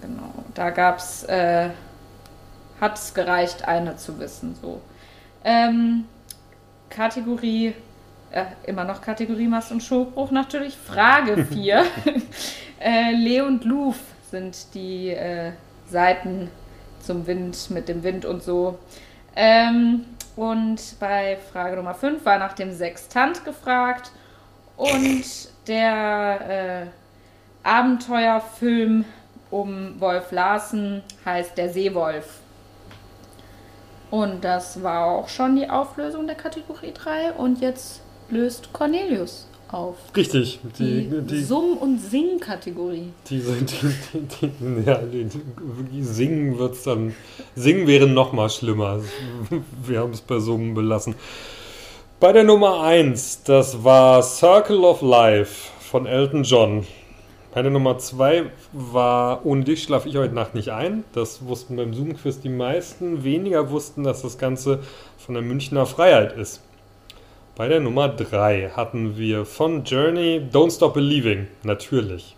C: Genau, da gab's, äh, hat es gereicht, eine zu wissen. So. Ähm, Kategorie, äh, immer noch Kategorie Mast und Schokbruch natürlich. Frage *laughs* 4. *laughs* äh, Le und Louvre sind die äh, Seiten zum Wind, mit dem Wind und so. Ähm, und bei Frage Nummer 5 war nach dem Sextant gefragt. Und der äh, Abenteuerfilm um Wolf Larsen heißt Der Seewolf. Und das war auch schon die Auflösung der Kategorie 3. Und jetzt löst Cornelius auf.
B: Richtig.
C: Die,
B: Die, die,
C: Summ- und Sing-Kategorie.
B: die, die, die, ja, singen wird's dann. Singen wäre noch mal schlimmer. Wir haben es bei Summen belassen. Bei der Nummer 1, das war Circle of Life von Elton John. Bei der Nummer 2 war Ohne dich schlafe ich heute Nacht nicht ein. Das wussten beim Zoom-Quiz die meisten. Weniger wussten, dass das Ganze von der Münchner Freiheit ist. Bei der Nummer 3 hatten wir von Journey Don't Stop Believing, natürlich.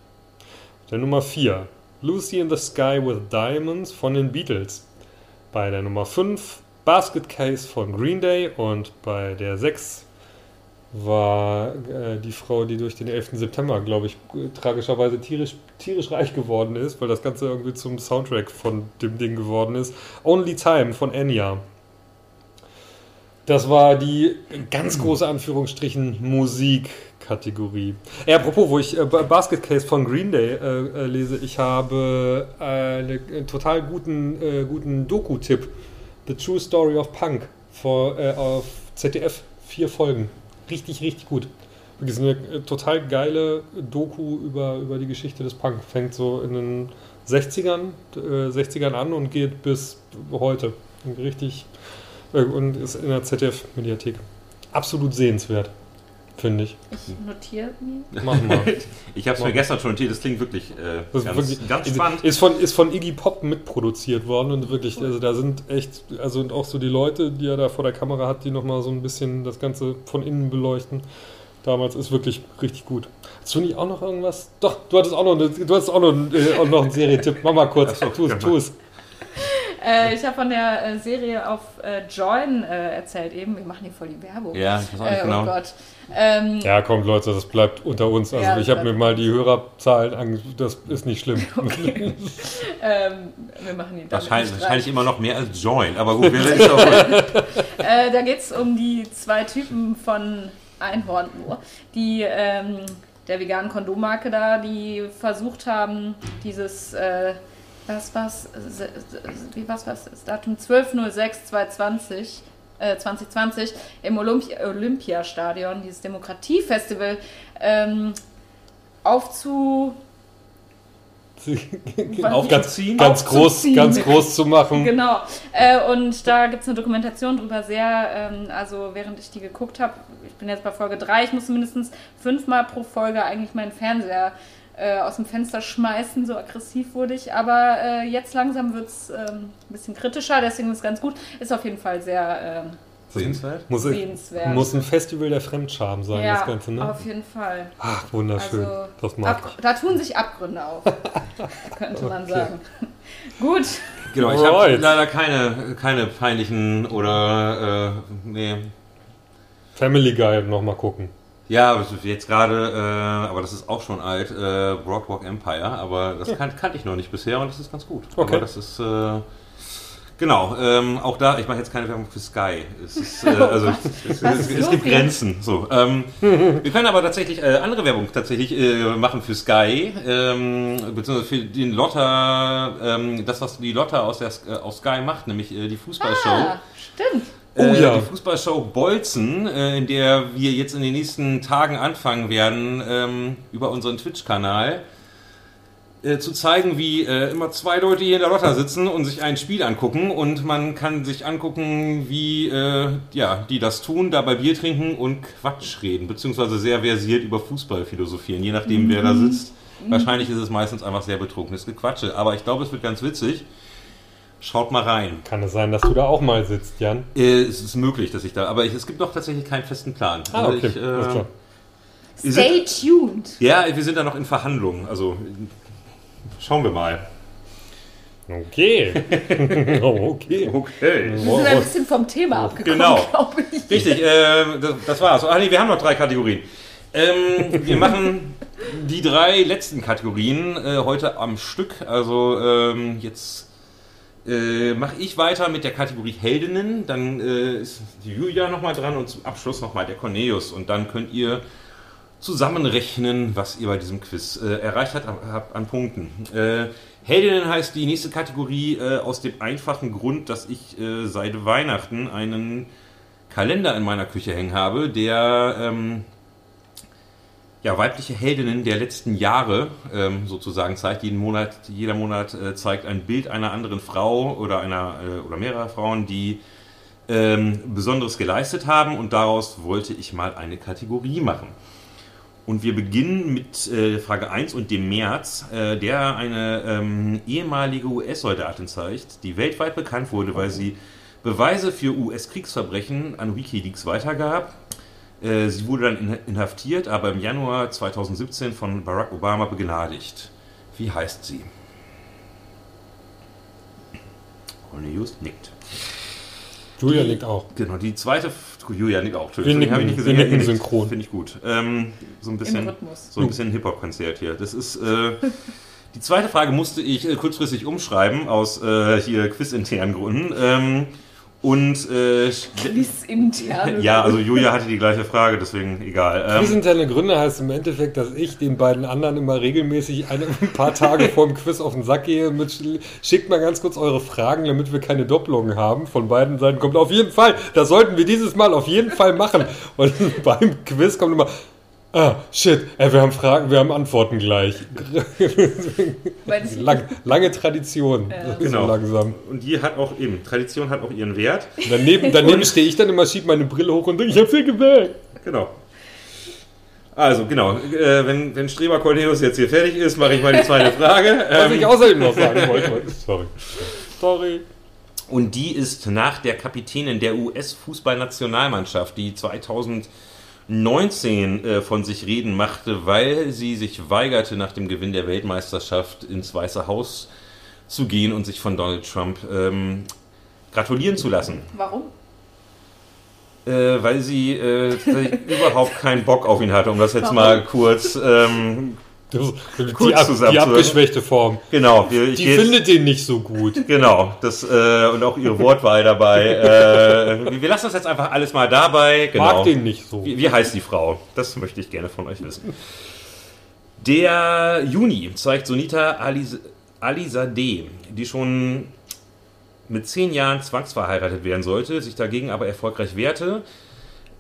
B: Der Nummer 4 Lucy in the Sky with Diamonds von den Beatles. Bei der Nummer 5 Basket Case von Green Day und bei der 6 war äh, die Frau, die durch den 11. September, glaube ich, äh, tragischerweise tierisch, tierisch reich geworden ist, weil das Ganze irgendwie zum Soundtrack von dem Ding geworden ist. Only Time von Enya. Das war die ganz große Anführungsstrichen Musikkategorie. Äh, apropos, wo ich äh, Ba- Basket Case von Green Day äh, äh, lese, ich habe äh, eine, einen total guten, äh, guten Doku-Tipp. The True Story of Punk äh, auf ZDF. Vier Folgen. Richtig, richtig gut. Wirklich eine äh, total geile Doku über, über die Geschichte des Punk. Fängt so in den 60ern, äh, 60ern an und geht bis heute. Richtig äh, und ist in der ZDF-Mediathek. Absolut sehenswert, finde ich.
C: Ich notiere mir.
B: Machen wir. *laughs*
A: ich habe es mir gestern schon notiert, das klingt wirklich, äh,
B: Das ist,
A: ganz,
B: wirklich,
A: ganz spannend.
B: Ist von, ist von Iggy Pop mitproduziert worden und wirklich, also da sind echt, also und auch so die Leute, die er da vor der Kamera hat, die nochmal so ein bisschen das Ganze von innen beleuchten. Damals ist wirklich richtig gut. Hast du nicht auch noch irgendwas? Doch, du hattest auch noch, eine, du hattest auch noch, einen, äh, auch noch einen Serientipp. Mach mal kurz.
A: So,
B: tu es, tu es.
C: Äh, ich habe von der äh, Serie auf äh, Join äh, erzählt eben. Wir machen hier voll die Werbung.
A: Ja, ich weiß auch nicht
C: Äh,
A: genau.
C: Oh Gott. Ähm,
B: Ja, kommt Leute, das bleibt unter uns. Also
C: Ja,
B: ich habe mir mal die Hörerzahlen angeschaut, das ist nicht schlimm. *laughs*
C: ähm, wir machen die
A: Wahrscheinlich,
C: nicht
A: wahrscheinlich immer noch mehr als Join, aber gut, wir reden auch. *laughs*
C: Äh, da geht es um die zwei Typen von Einhorn nur, die ähm, der veganen Kondommarke da, die versucht haben, dieses, äh, was was, wie was was, das Datum 12.06.2020, äh, 2020 im Olympi Olympiastadion, dieses Demokratiefestival, ähm, aufzu...
B: ganz,
A: Aufzuziehen?
B: ganz groß, ganz groß zu machen.
C: Genau. Äh, und da gibt es eine Dokumentation drüber sehr, ähm, also während ich die geguckt habe, ich bin jetzt bei Folge 3, ich musste mindestens fünfmal pro Folge eigentlich meinen Fernseher äh, aus dem Fenster schmeißen, so aggressiv wurde ich. Aber äh, jetzt langsam wird es ähm, ein bisschen kritischer, deswegen ist es ganz gut. Ist auf jeden Fall sehr ähm,
A: Sehenswert.
B: Muss,
C: sehenswert.
B: muss ein Festival der Fremdscham sein,
C: ja,
B: das Ganze, ne?
C: auf jeden Fall.
B: Ach, wunderschön.
C: Also,
B: das mag
C: Ab, da tun sich Abgründe auf, *laughs* könnte man sagen. Gut.
A: Genau, ich habe leider keine, keine peinlichen oder, äh, nee.
B: Family Guy nochmal gucken.
A: Ja, jetzt gerade, äh, aber das ist auch schon alt, äh, Broadwalk Empire, aber das kan kannte ich noch nicht bisher und das ist ganz gut.
B: Okay.
A: Aber das ist, äh, genau, ähm, auch da, ich mache jetzt keine Werbung für Sky. Es, ist, äh, *laughs* also, es,
C: Was
A: es,
C: ist
A: es gibt? Grenzen. So, ähm, wir können aber tatsächlich äh, andere Werbung tatsächlich äh, machen für Sky, ähm, beziehungsweise für den Lotta, ähm, das, was die Lotta aus, der, äh, aus Sky macht, nämlich äh, die Fußballshow.
C: Ah, stimmt.
B: Oh
A: äh,
B: ja.
A: Die Fußballshow Bolzen, äh, in der wir jetzt in den nächsten Tagen anfangen werden, ähm, über unseren Twitch-Kanal äh, zu zeigen, wie äh, immer zwei Leute hier in der Lotta sitzen und sich ein Spiel angucken und man kann sich angucken, wie äh, ja, die das tun, dabei Bier trinken und Quatsch reden, beziehungsweise sehr versiert über Fußball philosophieren, je nachdem wer da sitzt. Wahrscheinlich ist es meistens einfach sehr betrunkenes Gequatsche, aber ich glaube, es wird ganz witzig. Schaut mal rein.
B: Kann es sein, dass du da auch mal sitzt, Jan?
A: Äh, es ist möglich, dass ich da, aber ich, es gibt noch tatsächlich keinen festen Plan.
B: Ah,
A: Also
B: okay.
A: ich, äh,
C: Stay tuned.
A: ja, wir sind da noch in Verhandlungen. Also schauen wir mal.
B: Okay. oh, *laughs* okay.
A: Okay.
C: Wir sind ein bisschen vom Thema abgekommen,
A: Genau.
C: glaube ich.
A: Richtig, äh, das, das war's. Ach nee, wir haben noch drei Kategorien. Ähm, wir machen die drei letzten Kategorien äh, heute am Stück. Also ähm, jetzt äh, mache ich weiter mit der Kategorie Heldinnen. Dann äh, ist die Julia nochmal dran und zum Abschluss nochmal der Cornelius. Und dann könnt ihr zusammenrechnen, was ihr bei diesem Quiz äh, erreicht habt, habt an Punkten. Äh, Heldinnen heißt die nächste Kategorie äh, aus dem einfachen Grund, dass ich äh, seit Weihnachten einen Kalender in meiner Küche hängen habe, der ähm, ja, weibliche Heldinnen der letzten Jahre ähm, sozusagen zeigt. Jeden Monat, jeder Monat äh, zeigt ein Bild einer anderen Frau oder einer äh, oder mehrerer Frauen, die ähm, Besonderes geleistet haben und daraus wollte ich mal eine Kategorie machen. Und wir beginnen mit äh, Frage 1 und dem März, äh, der eine ähm, ehemalige US-Soldatin zeigt, die weltweit bekannt wurde, weil sie Beweise für US-Kriegsverbrechen an Wikileaks weitergab. Äh, sie wurde dann in, inhaftiert, aber im Januar 2017 von Barack Obama begnadigt. Wie heißt sie? Cornelius nickt.
B: Julia nickt auch.
A: Genau, die zweite. Julia nickt auch.
B: Wir nicken-
A: ich nicht
B: wir
A: gesehen.
B: nicken
A: Ja, ihr nickt.
B: synchron.
A: Finde ich gut. Ähm, so ein bisschen, so ein bisschen Hip-Hop-Konzert hier. Das ist. Äh, *laughs* die zweite Frage musste ich äh, kurzfristig umschreiben aus äh, hier quizinternen Gründen. Ähm, und äh, ja, also Julia hatte die gleiche Frage, deswegen egal. Ähm,
B: Quizinterne Gründe heißt im Endeffekt, dass ich den beiden anderen immer regelmäßig eine, ein paar Tage vor dem Quiz auf den Sack gehe. Mit, schickt mal ganz kurz eure Fragen, damit wir keine Doppelungen haben. Von beiden Seiten kommt auf jeden Fall, das sollten wir dieses Mal auf jeden Fall machen. Und *laughs* beim Quiz kommt immer, ah, shit, ey, wir haben Fragen, wir haben Antworten gleich. Lang, lange Tradition.
C: Ja.
B: So
A: Genau.
B: langsam.
A: und die hat auch eben, Tradition hat auch ihren Wert.
B: Daneben, daneben stehe ich dann immer, schieb meine Brille hoch und denke, ich hab sie gewählt.
A: Genau. Also, genau. Äh, wenn, wenn Streber Cornelius jetzt hier fertig ist, mache ich mal die zweite Frage. *laughs*
B: Was
A: Ähm,
B: ich außerdem noch sagen wollte. Sorry. Sorry.
A: Und die ist nach der Kapitänin der US-Fußballnationalmannschaft, die 2019 äh, von sich reden machte, weil sie sich weigerte, nach dem Gewinn der Weltmeisterschaft ins Weiße Haus zu gehen und sich von Donald Trump ähm, gratulieren zu lassen.
C: Warum?
A: Äh, weil sie äh, *laughs* überhaupt keinen Bock auf ihn hatte, um das jetzt Warum? mal kurz, ähm,
B: die, kurz ab, die abgeschwächte Form.
A: Genau.
B: Die, die findet den nicht so gut.
A: Genau. Das, äh, und auch ihre Wortwahl dabei. äh, wir lassen das jetzt einfach alles mal dabei. Genau.
B: Mag den nicht so.
A: Wie, wie heißt die Frau? Das möchte ich gerne von euch wissen. Der Juni zeigt Sonita Alis Alizadeh, die schon mit zehn Jahren zwangsverheiratet werden sollte, sich dagegen aber erfolgreich wehrte.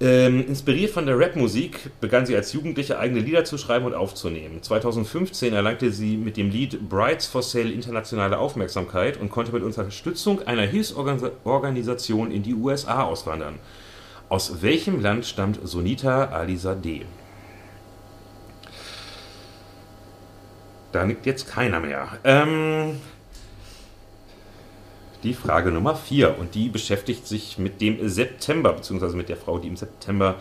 A: Ähm, inspiriert von der Rapmusik begann sie als Jugendliche eigene Lieder zu schreiben und aufzunehmen. 2015 erlangte sie mit dem Lied Brides for Sale internationale Aufmerksamkeit und konnte mit Unterstützung einer Hilfsorganisation in die USA auswandern. Aus welchem Land stammt Sonita Alizadeh? Da nickt jetzt keiner mehr. Ähm, die Frage Nummer 4 und die beschäftigt sich mit dem September, beziehungsweise mit der Frau, die im September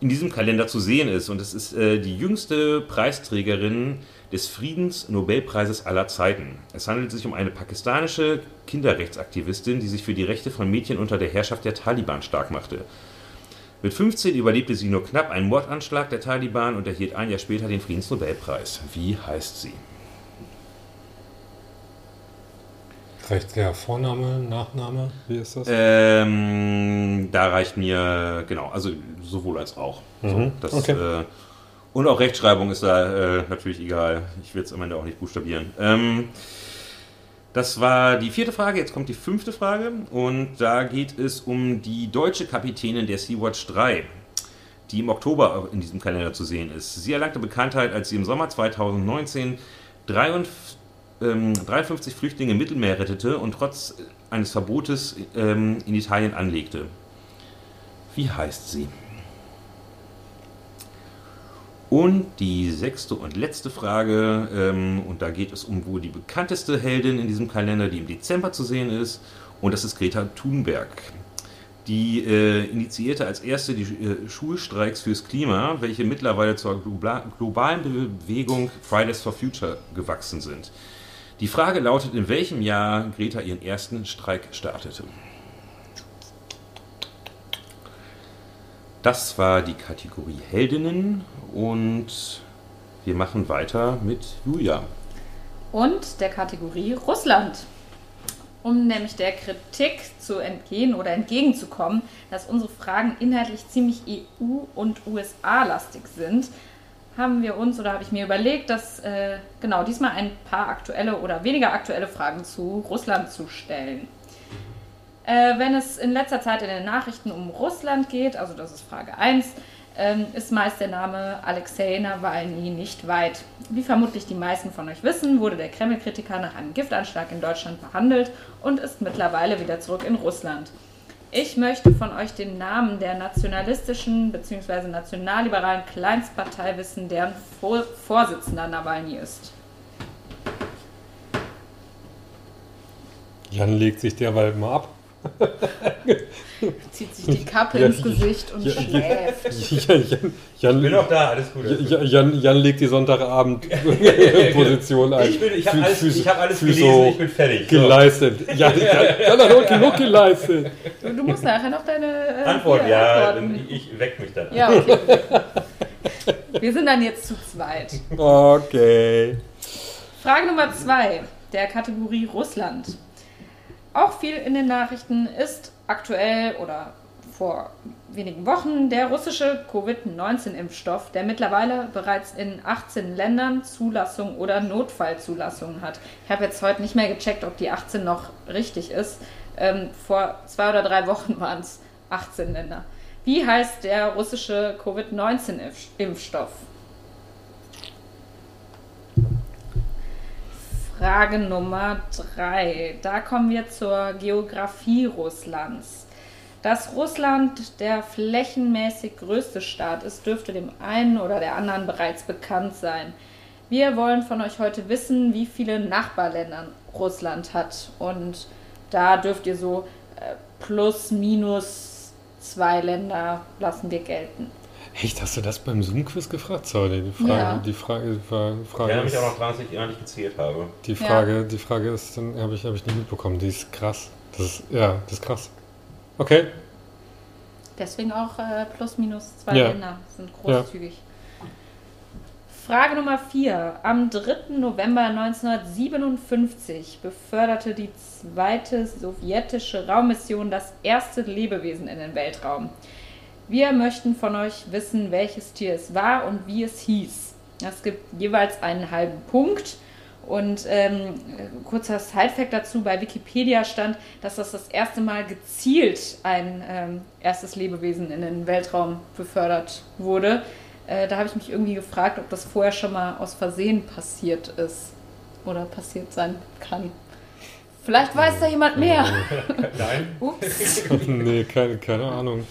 A: in diesem Kalender zu sehen ist. Und es ist äh, die jüngste Preisträgerin des Friedensnobelpreises aller Zeiten. Es handelt sich um eine pakistanische Kinderrechtsaktivistin, die sich für die Rechte von Mädchen unter der Herrschaft der Taliban stark machte. Mit 15 überlebte sie nur knapp einen Mordanschlag der Taliban und erhielt ein Jahr später den Friedensnobelpreis. Wie heißt sie?
B: Reicht der Vorname, Nachname? Wie ist das?
A: Ähm, da reicht mir, genau, also sowohl als auch. Mhm. So, das, okay. äh, und auch Rechtschreibung ist da äh, natürlich egal. Ich will es am Ende auch nicht buchstabieren. Ähm, das war die vierte Frage. Jetzt kommt die fünfte Frage. Und da geht es um die deutsche Kapitänin der Sea-Watch 3, die im Oktober in diesem Kalender zu sehen ist. Sie erlangte Bekanntheit, als sie im Sommer 2019 53 53 Flüchtlinge im Mittelmeer rettete und trotz eines Verbotes ähm, in Italien anlegte. Wie heißt sie? Und die sechste und letzte Frage, ähm, und da geht es um wohl die bekannteste Heldin in diesem Kalender, die im Dezember zu sehen ist, und das ist Greta Thunberg. Die äh, initiierte als erste die äh, Schulstreiks fürs Klima, welche mittlerweile zur globalen Bewegung Fridays for Future gewachsen sind. Die Frage lautet, in welchem Jahr Greta ihren ersten Streik startete. Das war die Kategorie Heldinnen und wir machen weiter mit Julia.
C: Und der Kategorie Russland. Um nämlich der Kritik zu entgehen oder entgegenzukommen, dass unsere Fragen inhaltlich ziemlich EU- und USA-lastig sind, haben wir uns oder habe ich mir überlegt, dass äh, genau diesmal ein paar aktuelle oder weniger aktuelle Fragen zu Russland zu stellen. Äh, wenn es in letzter Zeit in den Nachrichten um Russland geht, also das ist Frage 1, ähm, ist meist der Name Alexei Nawalny nicht weit. Wie vermutlich die meisten von euch wissen, wurde der Kreml-Kritiker nach einem Giftanschlag in Deutschland behandelt und ist mittlerweile wieder zurück in Russland. Ich möchte von euch den Namen der nationalistischen bzw. nationalliberalen Kleinstpartei wissen, deren Vorsitzender Nawalny ist.
B: Jan legt sich derweil mal ab. *laughs* *laughs*
C: Zieht sich die Kappe ja, ins Gesicht und ja, schläft. *laughs*
A: Jan, Jan, ich bin noch da, alles gut.
B: Jan, Jan, legt die Sonntagabend-Position *laughs* ein.
A: Ich, ich habe alles, ich hab alles gelesen, so ich bin fertig.
B: Geleistet. So. Jan, Jan hat genug geleistet.
C: Du, du, musst nachher noch deine
A: äh, Antwort, ja, ich weck mich dann.
C: Ja, okay. Wir sind dann jetzt zu zweit.
B: Okay.
C: Frage Nummer zwei der Kategorie Russland. Auch viel in den Nachrichten ist aktuell oder vor wenigen Wochen der russische Covid-19-Impfstoff, der mittlerweile bereits in 18 Ländern Zulassung oder Notfallzulassung hat. Ich habe jetzt heute nicht mehr gecheckt, ob die 18 noch richtig ist. Ähm, vor zwei oder drei Wochen waren es 18 Länder. Wie heißt der russische Covid-19-Impfstoff? Frage Nummer drei. Da kommen wir zur Geografie Russlands. Dass Russland der flächenmäßig größte Staat ist, dürfte dem einen oder der anderen bereits bekannt sein. Wir wollen von euch heute wissen, wie viele Nachbarländer Russland hat. Und da dürft ihr so äh, plus, minus zwei Länder lassen wir gelten.
B: Echt, hast du das beim Zoom-Quiz gefragt? Sorry, die Frage,
C: Ja.
B: die Frage, die Frage,
A: Ich
B: Frage
A: erinnere mich
B: ist,
A: auch noch dran, dass ich ehrlich gezählt habe.
B: die Frage, die Frage ist, dann habe ich, hab ich nicht mitbekommen. Die ist krass. Das ist, ja, das ist krass. Okay.
C: Deswegen auch äh, plus minus zwei
B: Ja.
C: Länder sind großzügig. Frage Nummer 4. Am 3. November 1957 beförderte die zweite sowjetische Raummission das erste Lebewesen in den Weltraum. Wir möchten von euch wissen, welches Tier es war und wie es hieß. Es gibt jeweils einen halben Punkt. Und ähm, kurzer Sidefact dazu, bei Wikipedia stand, dass das das erste Mal gezielt ein ähm, erstes Lebewesen in den Weltraum befördert wurde. Äh, da habe ich mich irgendwie gefragt, ob das vorher schon mal aus Versehen passiert ist oder passiert sein kann. Vielleicht weiß da jemand mehr. *laughs*
A: Nein.
C: Ups. *laughs*
B: nee, keine, keine Ahnung.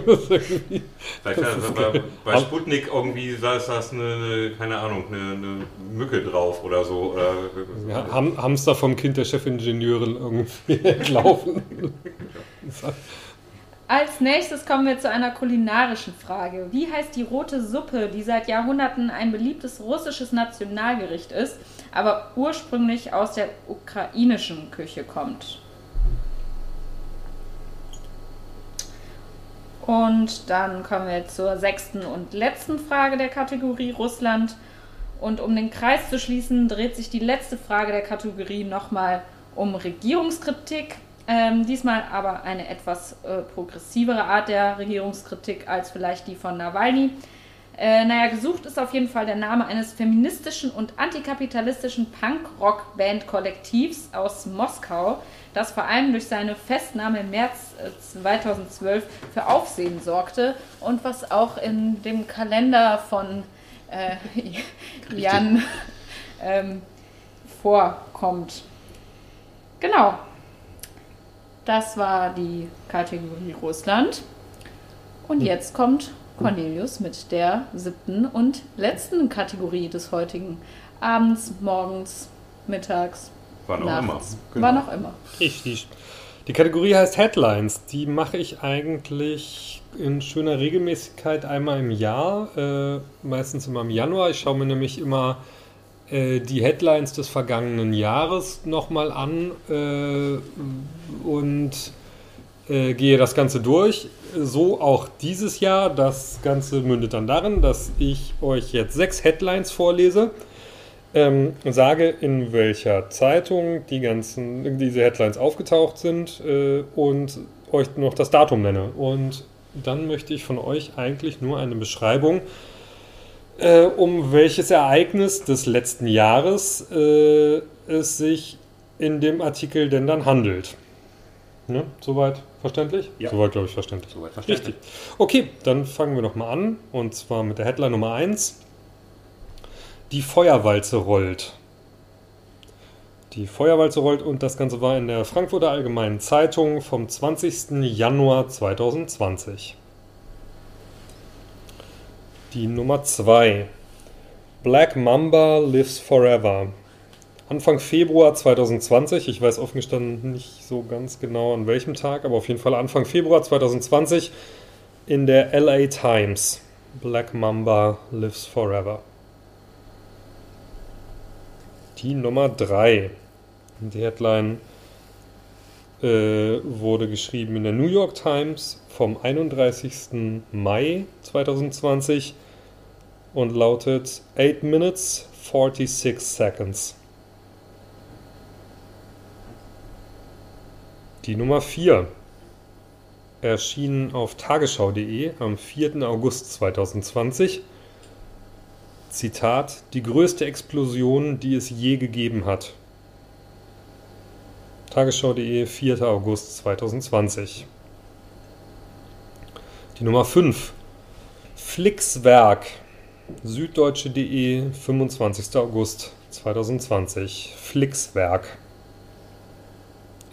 A: Vielleicht
B: Das
A: bei, bei Sputnik irgendwie saß das eine, eine keine Ahnung, eine, eine Mücke drauf oder so. Oder,
B: Ja, Ham Hamster vom Kind der Chefingenieurin irgendwie *laughs* entlaufen.
C: Als nächstes kommen wir zu einer kulinarischen Frage. Wie heißt die rote Suppe, die seit Jahrhunderten ein beliebtes russisches Nationalgericht ist, aber ursprünglich aus der ukrainischen Küche kommt? Und dann kommen wir zur sechsten und letzten Frage der Kategorie Russland. Und um den Kreis zu schließen, dreht sich die letzte Frage der Kategorie nochmal um Regierungskritik. Ähm, diesmal aber eine etwas äh, progressivere Art der Regierungskritik als vielleicht die von Nawalny. Äh, naja, gesucht ist auf jeden Fall der Name eines feministischen und antikapitalistischen Punk-Rock-Band-Kollektivs aus Moskau, das vor allem durch seine Festnahme im März äh, 2012 für Aufsehen sorgte und was auch in dem Kalender von äh, Jan ähm, vorkommt. Genau. Das war die Kategorie Russland. Und jetzt kommt Cornelius mit der siebten und letzten Kategorie des heutigen Abends, morgens, mittags,
A: Wann auch
C: nachts.
B: Genau.
C: Wann auch immer.
B: Richtig. Die Kategorie heißt Headlines. Die mache ich eigentlich in schöner Regelmäßigkeit einmal im Jahr, äh, meistens immer im Januar. Ich schaue mir nämlich immer äh, die Headlines des vergangenen Jahres nochmal an äh, und äh, gehe das Ganze durch. So auch dieses Jahr. Das Ganze mündet dann darin, dass ich euch jetzt sechs Headlines vorlese ähm, sage, in welcher Zeitung die ganzen, diese Headlines aufgetaucht sind äh, und euch noch das Datum nenne. Und dann möchte ich von euch eigentlich nur eine Beschreibung, äh, um welches Ereignis des letzten Jahres äh, es sich in dem Artikel denn dann handelt. Ne? Soweit verständlich?
A: Ja.
B: Soweit, glaube ich, verständlich.
A: Soweit verständlich.
B: Richtig. Okay, dann fangen wir doch mal an. Und zwar mit der Headline Nummer 1. Die Feuerwalze rollt. Die Feuerwalze rollt und das Ganze war in der Frankfurter Allgemeinen Zeitung vom 20. Januar 2020. Die Nummer 2. Black Mamba lives forever. Anfang Februar 2020, ich weiß offen gestanden nicht so ganz genau an welchem Tag, aber auf jeden Fall Anfang Februar 2020 in der LA Times. Black Mamba lives forever. Die Nummer 3. Die Headline äh, wurde geschrieben in der New York Times vom 31. Mai 2020 und lautet 8 Minutes 46 Seconds. Die Nummer 4 erschien auf tagesschau.de am 4. August 2020. Zitat: Die größte Explosion, die es je gegeben hat. Tagesschau.de, 4. August 2020. Die Nummer 5. Flixwerk. Süddeutsche.de, 25. August 2020. Flixwerk.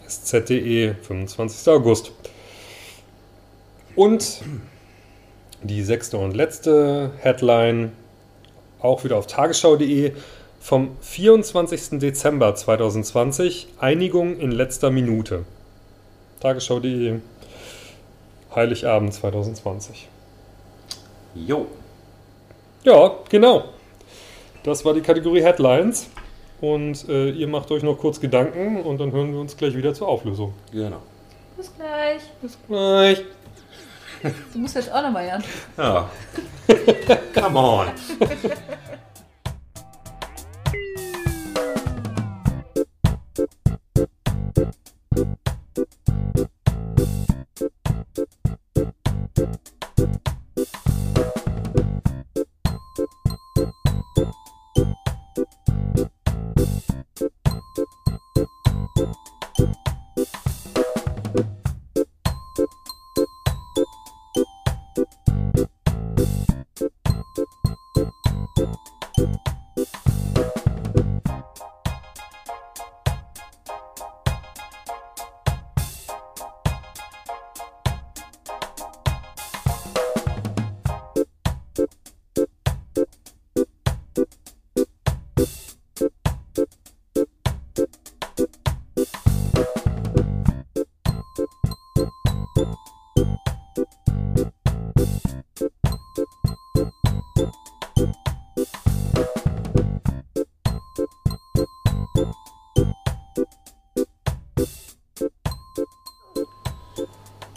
B: SZ.de, 25. August. Und die sechste und letzte Headline, auch wieder auf tagesschau.de, vom 24. Dezember 2020, Einigung in letzter Minute. Tagesschau.de, Heiligabend 2020.
A: Jo.
B: Ja, genau. Das war die Kategorie Headlines. Und äh, ihr macht euch noch kurz Gedanken und dann hören wir uns gleich wieder zur Auflösung.
A: Genau.
C: Bis gleich.
B: Bis gleich.
C: Du musst jetzt auch nochmal, Jan.
A: Ja. *laughs* Come on. *laughs*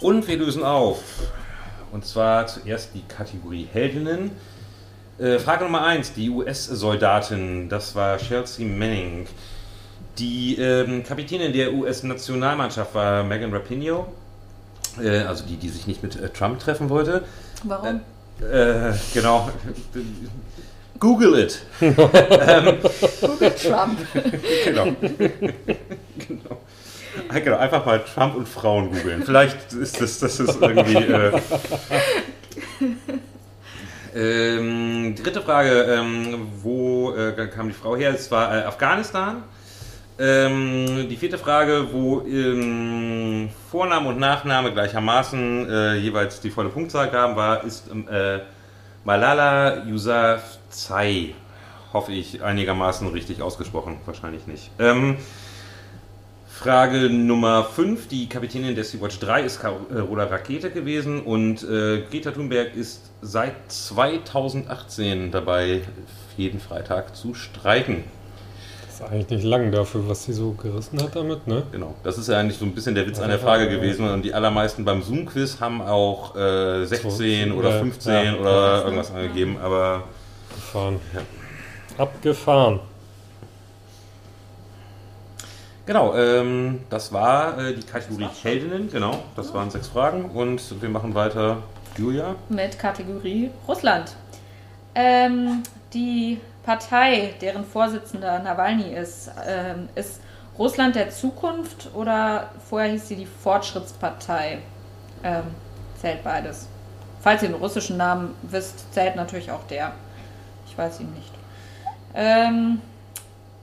A: Und wir lösen auf. Und zwar zuerst die Kategorie Heldinnen. Äh, Frage Nummer 1, die US-Soldatin, das war Chelsea Manning. Die ähm, Kapitänin der US-Nationalmannschaft war Megan Rapinoe, äh, also die, die sich nicht mit äh, Trump treffen wollte.
C: Warum?
A: Äh, genau. Google it. *laughs*
C: Google Trump. *laughs*
A: genau. *laughs* Genau, einfach mal Trump und Frauen googeln. Vielleicht ist das, das ist irgendwie. Äh *laughs* ähm, dritte Frage: ähm, Wo äh, kam die Frau her? Es war äh, Afghanistan. Ähm, die vierte Frage: Wo ähm, Vorname und Nachname gleichermaßen äh, jeweils die volle Punktzahl gaben, war, ist ähm, äh, Malala Yousafzai. Hoffe ich einigermaßen richtig ausgesprochen. Wahrscheinlich nicht. Frage Nummer 5. Die Kapitänin der Sea-Watch 3 ist Carola Rakete gewesen und äh, Greta Thunberg ist seit 2018 dabei, jeden Freitag zu streiken.
B: Das ist eigentlich nicht lang dafür, was sie so gerissen hat damit, ne?
A: Genau, das ist ja eigentlich so ein bisschen der Witz an der Frage gewesen und die allermeisten beim Zoom-Quiz haben auch äh, 16 oder
B: Ja,
A: 15
B: ja.
A: oder irgendwas angegeben, aber
B: Gefahren.
A: Ja.
B: Abgefahren.
A: Genau, ähm, das war äh, die Kategorie Heldinnen, genau, das waren sechs Fragen und wir machen weiter. Julia?
C: mit Kategorie Russland. Ähm, die Partei, deren Vorsitzender Nawalny ist, ähm, ist Russland der Zukunft oder vorher hieß sie die Fortschrittspartei? Ähm, zählt beides. Falls ihr den russischen Namen wisst, zählt natürlich auch der. Ich weiß ihn nicht. Ähm,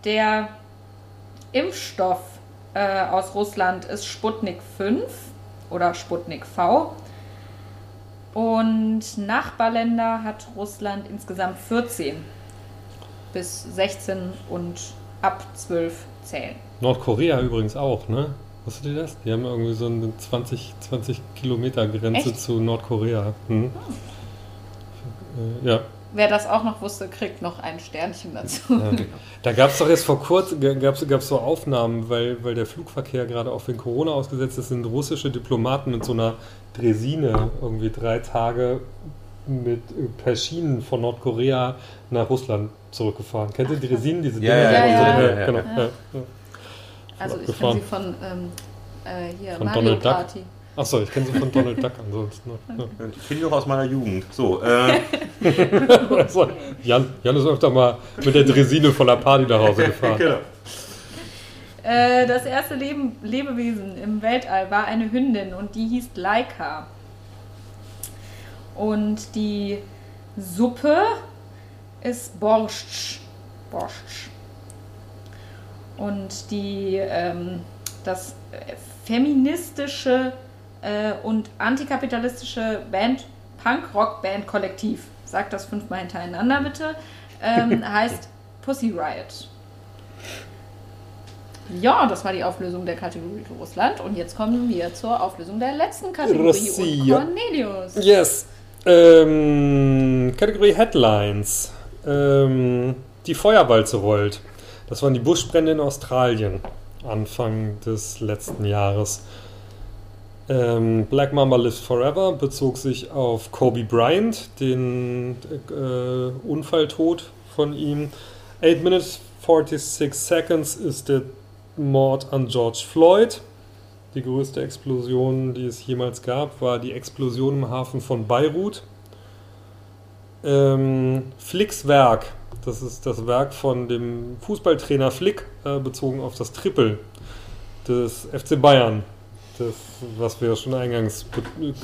C: der Impfstoff äh, aus Russland ist Sputnik 5 oder Sputnik V. Und Nachbarländer hat Russland insgesamt 14 bis 16 und ab 12 zählen.
B: Nordkorea übrigens auch, ne? Wusstet ihr das? Die haben irgendwie so eine 20, 20 Kilometer Grenze
C: Echt?
B: zu Nordkorea. Hm. Äh, ja.
C: Wer das auch noch wusste, kriegt noch ein Sternchen dazu.
B: Ja. Da gab es doch jetzt vor kurzem gab's, gab's so Aufnahmen, weil, weil der Flugverkehr gerade auch wegen Corona ausgesetzt ist, sind russische Diplomaten mit so einer Dresine irgendwie drei Tage mit äh, per Schienen von Nordkorea nach Russland zurückgefahren. Kennt ihr Dresinen, diese
A: Ja,
B: Dinger?
C: ja,
B: die
C: ja,
B: so-
A: ja, ja,
B: genau,
C: ja.
B: ja, ja.
C: Also ich kenne sie von ähm, äh, hier,
B: Von
C: Mario
B: Donald Duck? Achso, ich kenne sie von Donald Duck ansonsten. Ja.
A: Ich kenne die auch aus meiner Jugend. So, äh, *laughs*
B: Also, Jan, Jan ist öfter mal mit der Dresine von der Party nach Hause gefahren. *laughs*
A: genau.
C: Äh, das erste Leben, Lebewesen im Weltall war eine Hündin und die hieß Laika. Und die Suppe ist Borscht. Borscht. Und die, ähm, das äh, feministische äh, und antikapitalistische Band, Punk-Rock-Band-Kollektiv, sagt das fünfmal hintereinander bitte, ähm, *laughs* heißt Pussy Riot. Ja, das war die Auflösung der Kategorie Russland. Und jetzt kommen wir zur Auflösung der letzten Kategorie.
B: Russia.
C: Und Cornelius.
B: Yes. Ähm, Kategorie Headlines. Ähm, die Feuerwalze rollt. Das waren die Buschbrände in Australien. Anfang des letzten Jahres. Ähm, Black Mamba Lives Forever bezog sich auf Kobe Bryant, den äh, Unfalltod von ihm. 8 Minutes 46 Seconds ist der Mord an George Floyd. Die größte Explosion, die es jemals gab, war die Explosion im Hafen von Beirut. Ähm, Flicks Werk, das ist das Werk von dem Fußballtrainer Flick, äh, bezogen auf das Triple des FC Bayern. Das, was wir schon eingangs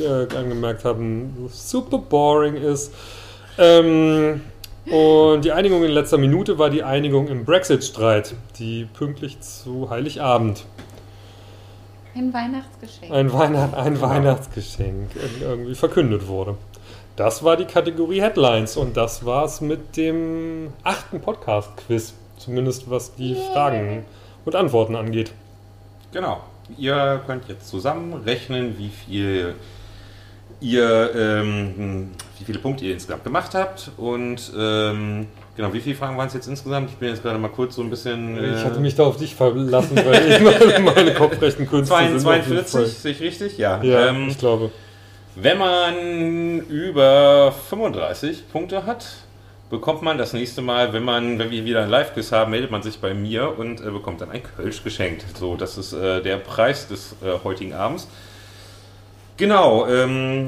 B: äh, angemerkt haben, super boring ist. Ähm, und die Einigung in letzter Minute war die Einigung im Brexit-Streit, die pünktlich zu Heiligabend.
C: Ein Weihnachtsgeschenk.
B: Ein, Weihnacht, ein Weihnachtsgeschenk irgendwie verkündet wurde. Das war die Kategorie Headlines und das war's mit dem achten Podcast-Quiz. Zumindest was die yeah. Fragen und Antworten angeht.
A: Genau. Ihr könnt jetzt zusammenrechnen, wie viel ihr, ähm, wie viele Punkte ihr insgesamt gemacht habt und ähm, genau, wie viele Fragen waren es jetzt insgesamt? Ich bin jetzt gerade mal kurz so ein bisschen.
B: Äh ich hatte mich da auf dich verlassen, weil ich *laughs* meine, meine Kopfrechenkünste
A: 42, sehe ich richtig? Ja.
B: Ja, ähm, ich glaube.
A: Wenn man über 35 Punkte hat, bekommt man das nächste Mal, wenn man, wenn wir wieder ein Live-Quiz haben, meldet man sich bei mir und äh, bekommt dann ein Kölsch geschenkt. So, das ist äh, der Preis des äh, heutigen Abends. Genau, ähm,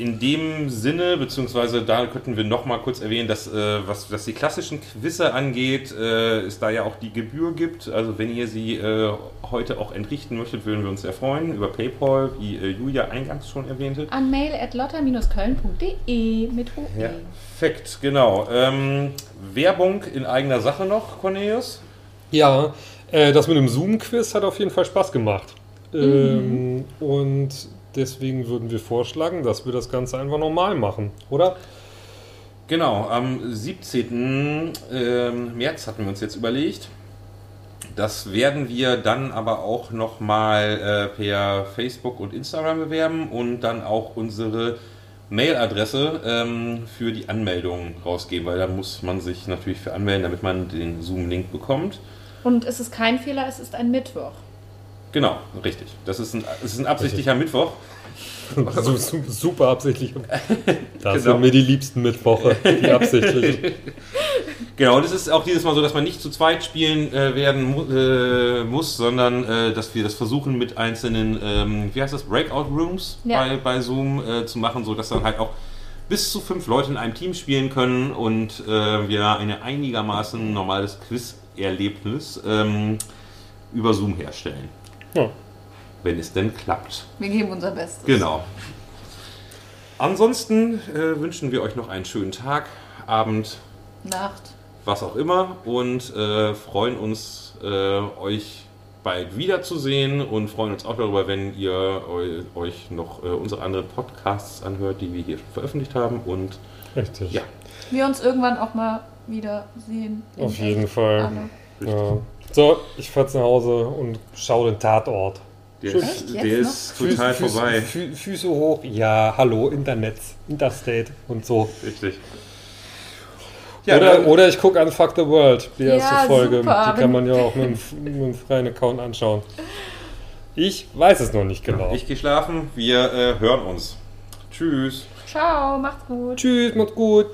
A: in dem Sinne, beziehungsweise da könnten wir noch mal kurz erwähnen, dass äh, was, was die klassischen Quizze angeht, äh, es da ja auch die Gebühr gibt. Also wenn ihr sie äh, heute auch entrichten möchtet, würden wir uns sehr freuen über PayPal, wie äh, Julia eingangs schon erwähnte.
C: An mail at lotter-köln.de mit OE.
A: Ja, perfekt, genau. Ähm, Werbung in eigener Sache noch, Cornelius?
B: Ja, äh, das mit dem Zoom-Quiz hat auf jeden Fall Spaß gemacht. Mhm. Ähm, und deswegen würden wir vorschlagen, dass wir das Ganze einfach normal machen, oder?
A: Genau, am 17. Ähm, März hatten wir uns jetzt überlegt. Das werden wir dann aber auch nochmal äh, per Facebook und Instagram bewerben und dann auch unsere Mailadresse ähm, für die Anmeldung rausgeben, weil da muss man sich natürlich für anmelden, damit man den Zoom-Link bekommt.
C: Und es ist kein Fehler, es ist ein Mittwoch.
A: Genau, richtig. Das ist ein, das ist ein absichtlicher richtig. Mittwoch. *laughs*
B: Super absichtlich. *laughs* Das genau. sind mir die liebsten Mittwoche, die *laughs* absichtlichen.
A: Genau, und es ist auch dieses Mal so, dass man nicht zu zweit spielen äh, werden mu äh, muss, sondern äh, dass wir das versuchen mit einzelnen, ähm, wie heißt das, Breakout Rooms ja. bei, bei Zoom äh, zu machen, sodass dann halt auch bis zu fünf Leute in einem Team spielen können und äh, wir ein einigermaßen normales Quiz-Erlebnis ähm, über Zoom herstellen. Ja. Wenn es denn klappt.
C: Wir geben unser Bestes.
A: Genau. Ansonsten äh, wünschen wir euch noch einen schönen Tag, Abend,
C: Nacht,
A: was auch immer und äh, freuen uns, äh, euch bald wiederzusehen und freuen uns auch darüber, wenn ihr euch noch äh, unsere anderen Podcasts anhört, die wir hier veröffentlicht haben und
B: Richtig.
A: Ja.
C: Wir uns irgendwann auch mal wiedersehen.
B: Auf jeden Fall. Ja. So, ich fahr nach Hause und schaue den Tatort.
A: Der ist, der ist total Füße, vorbei.
B: Füße, Füße hoch, ja, hallo, Internet, Interstate und so.
A: Richtig.
B: Ja, oder, oder ich gucke an Fuck the World, die erste ja, Folge. Super. Die kann man ja auch mit einem, mit einem, freien Account anschauen. Ich weiß es noch nicht genau.
A: Ich gehe schlafen, wir äh, hören uns. Tschüss.
C: Ciao, macht's gut.
B: Tschüss, macht's gut.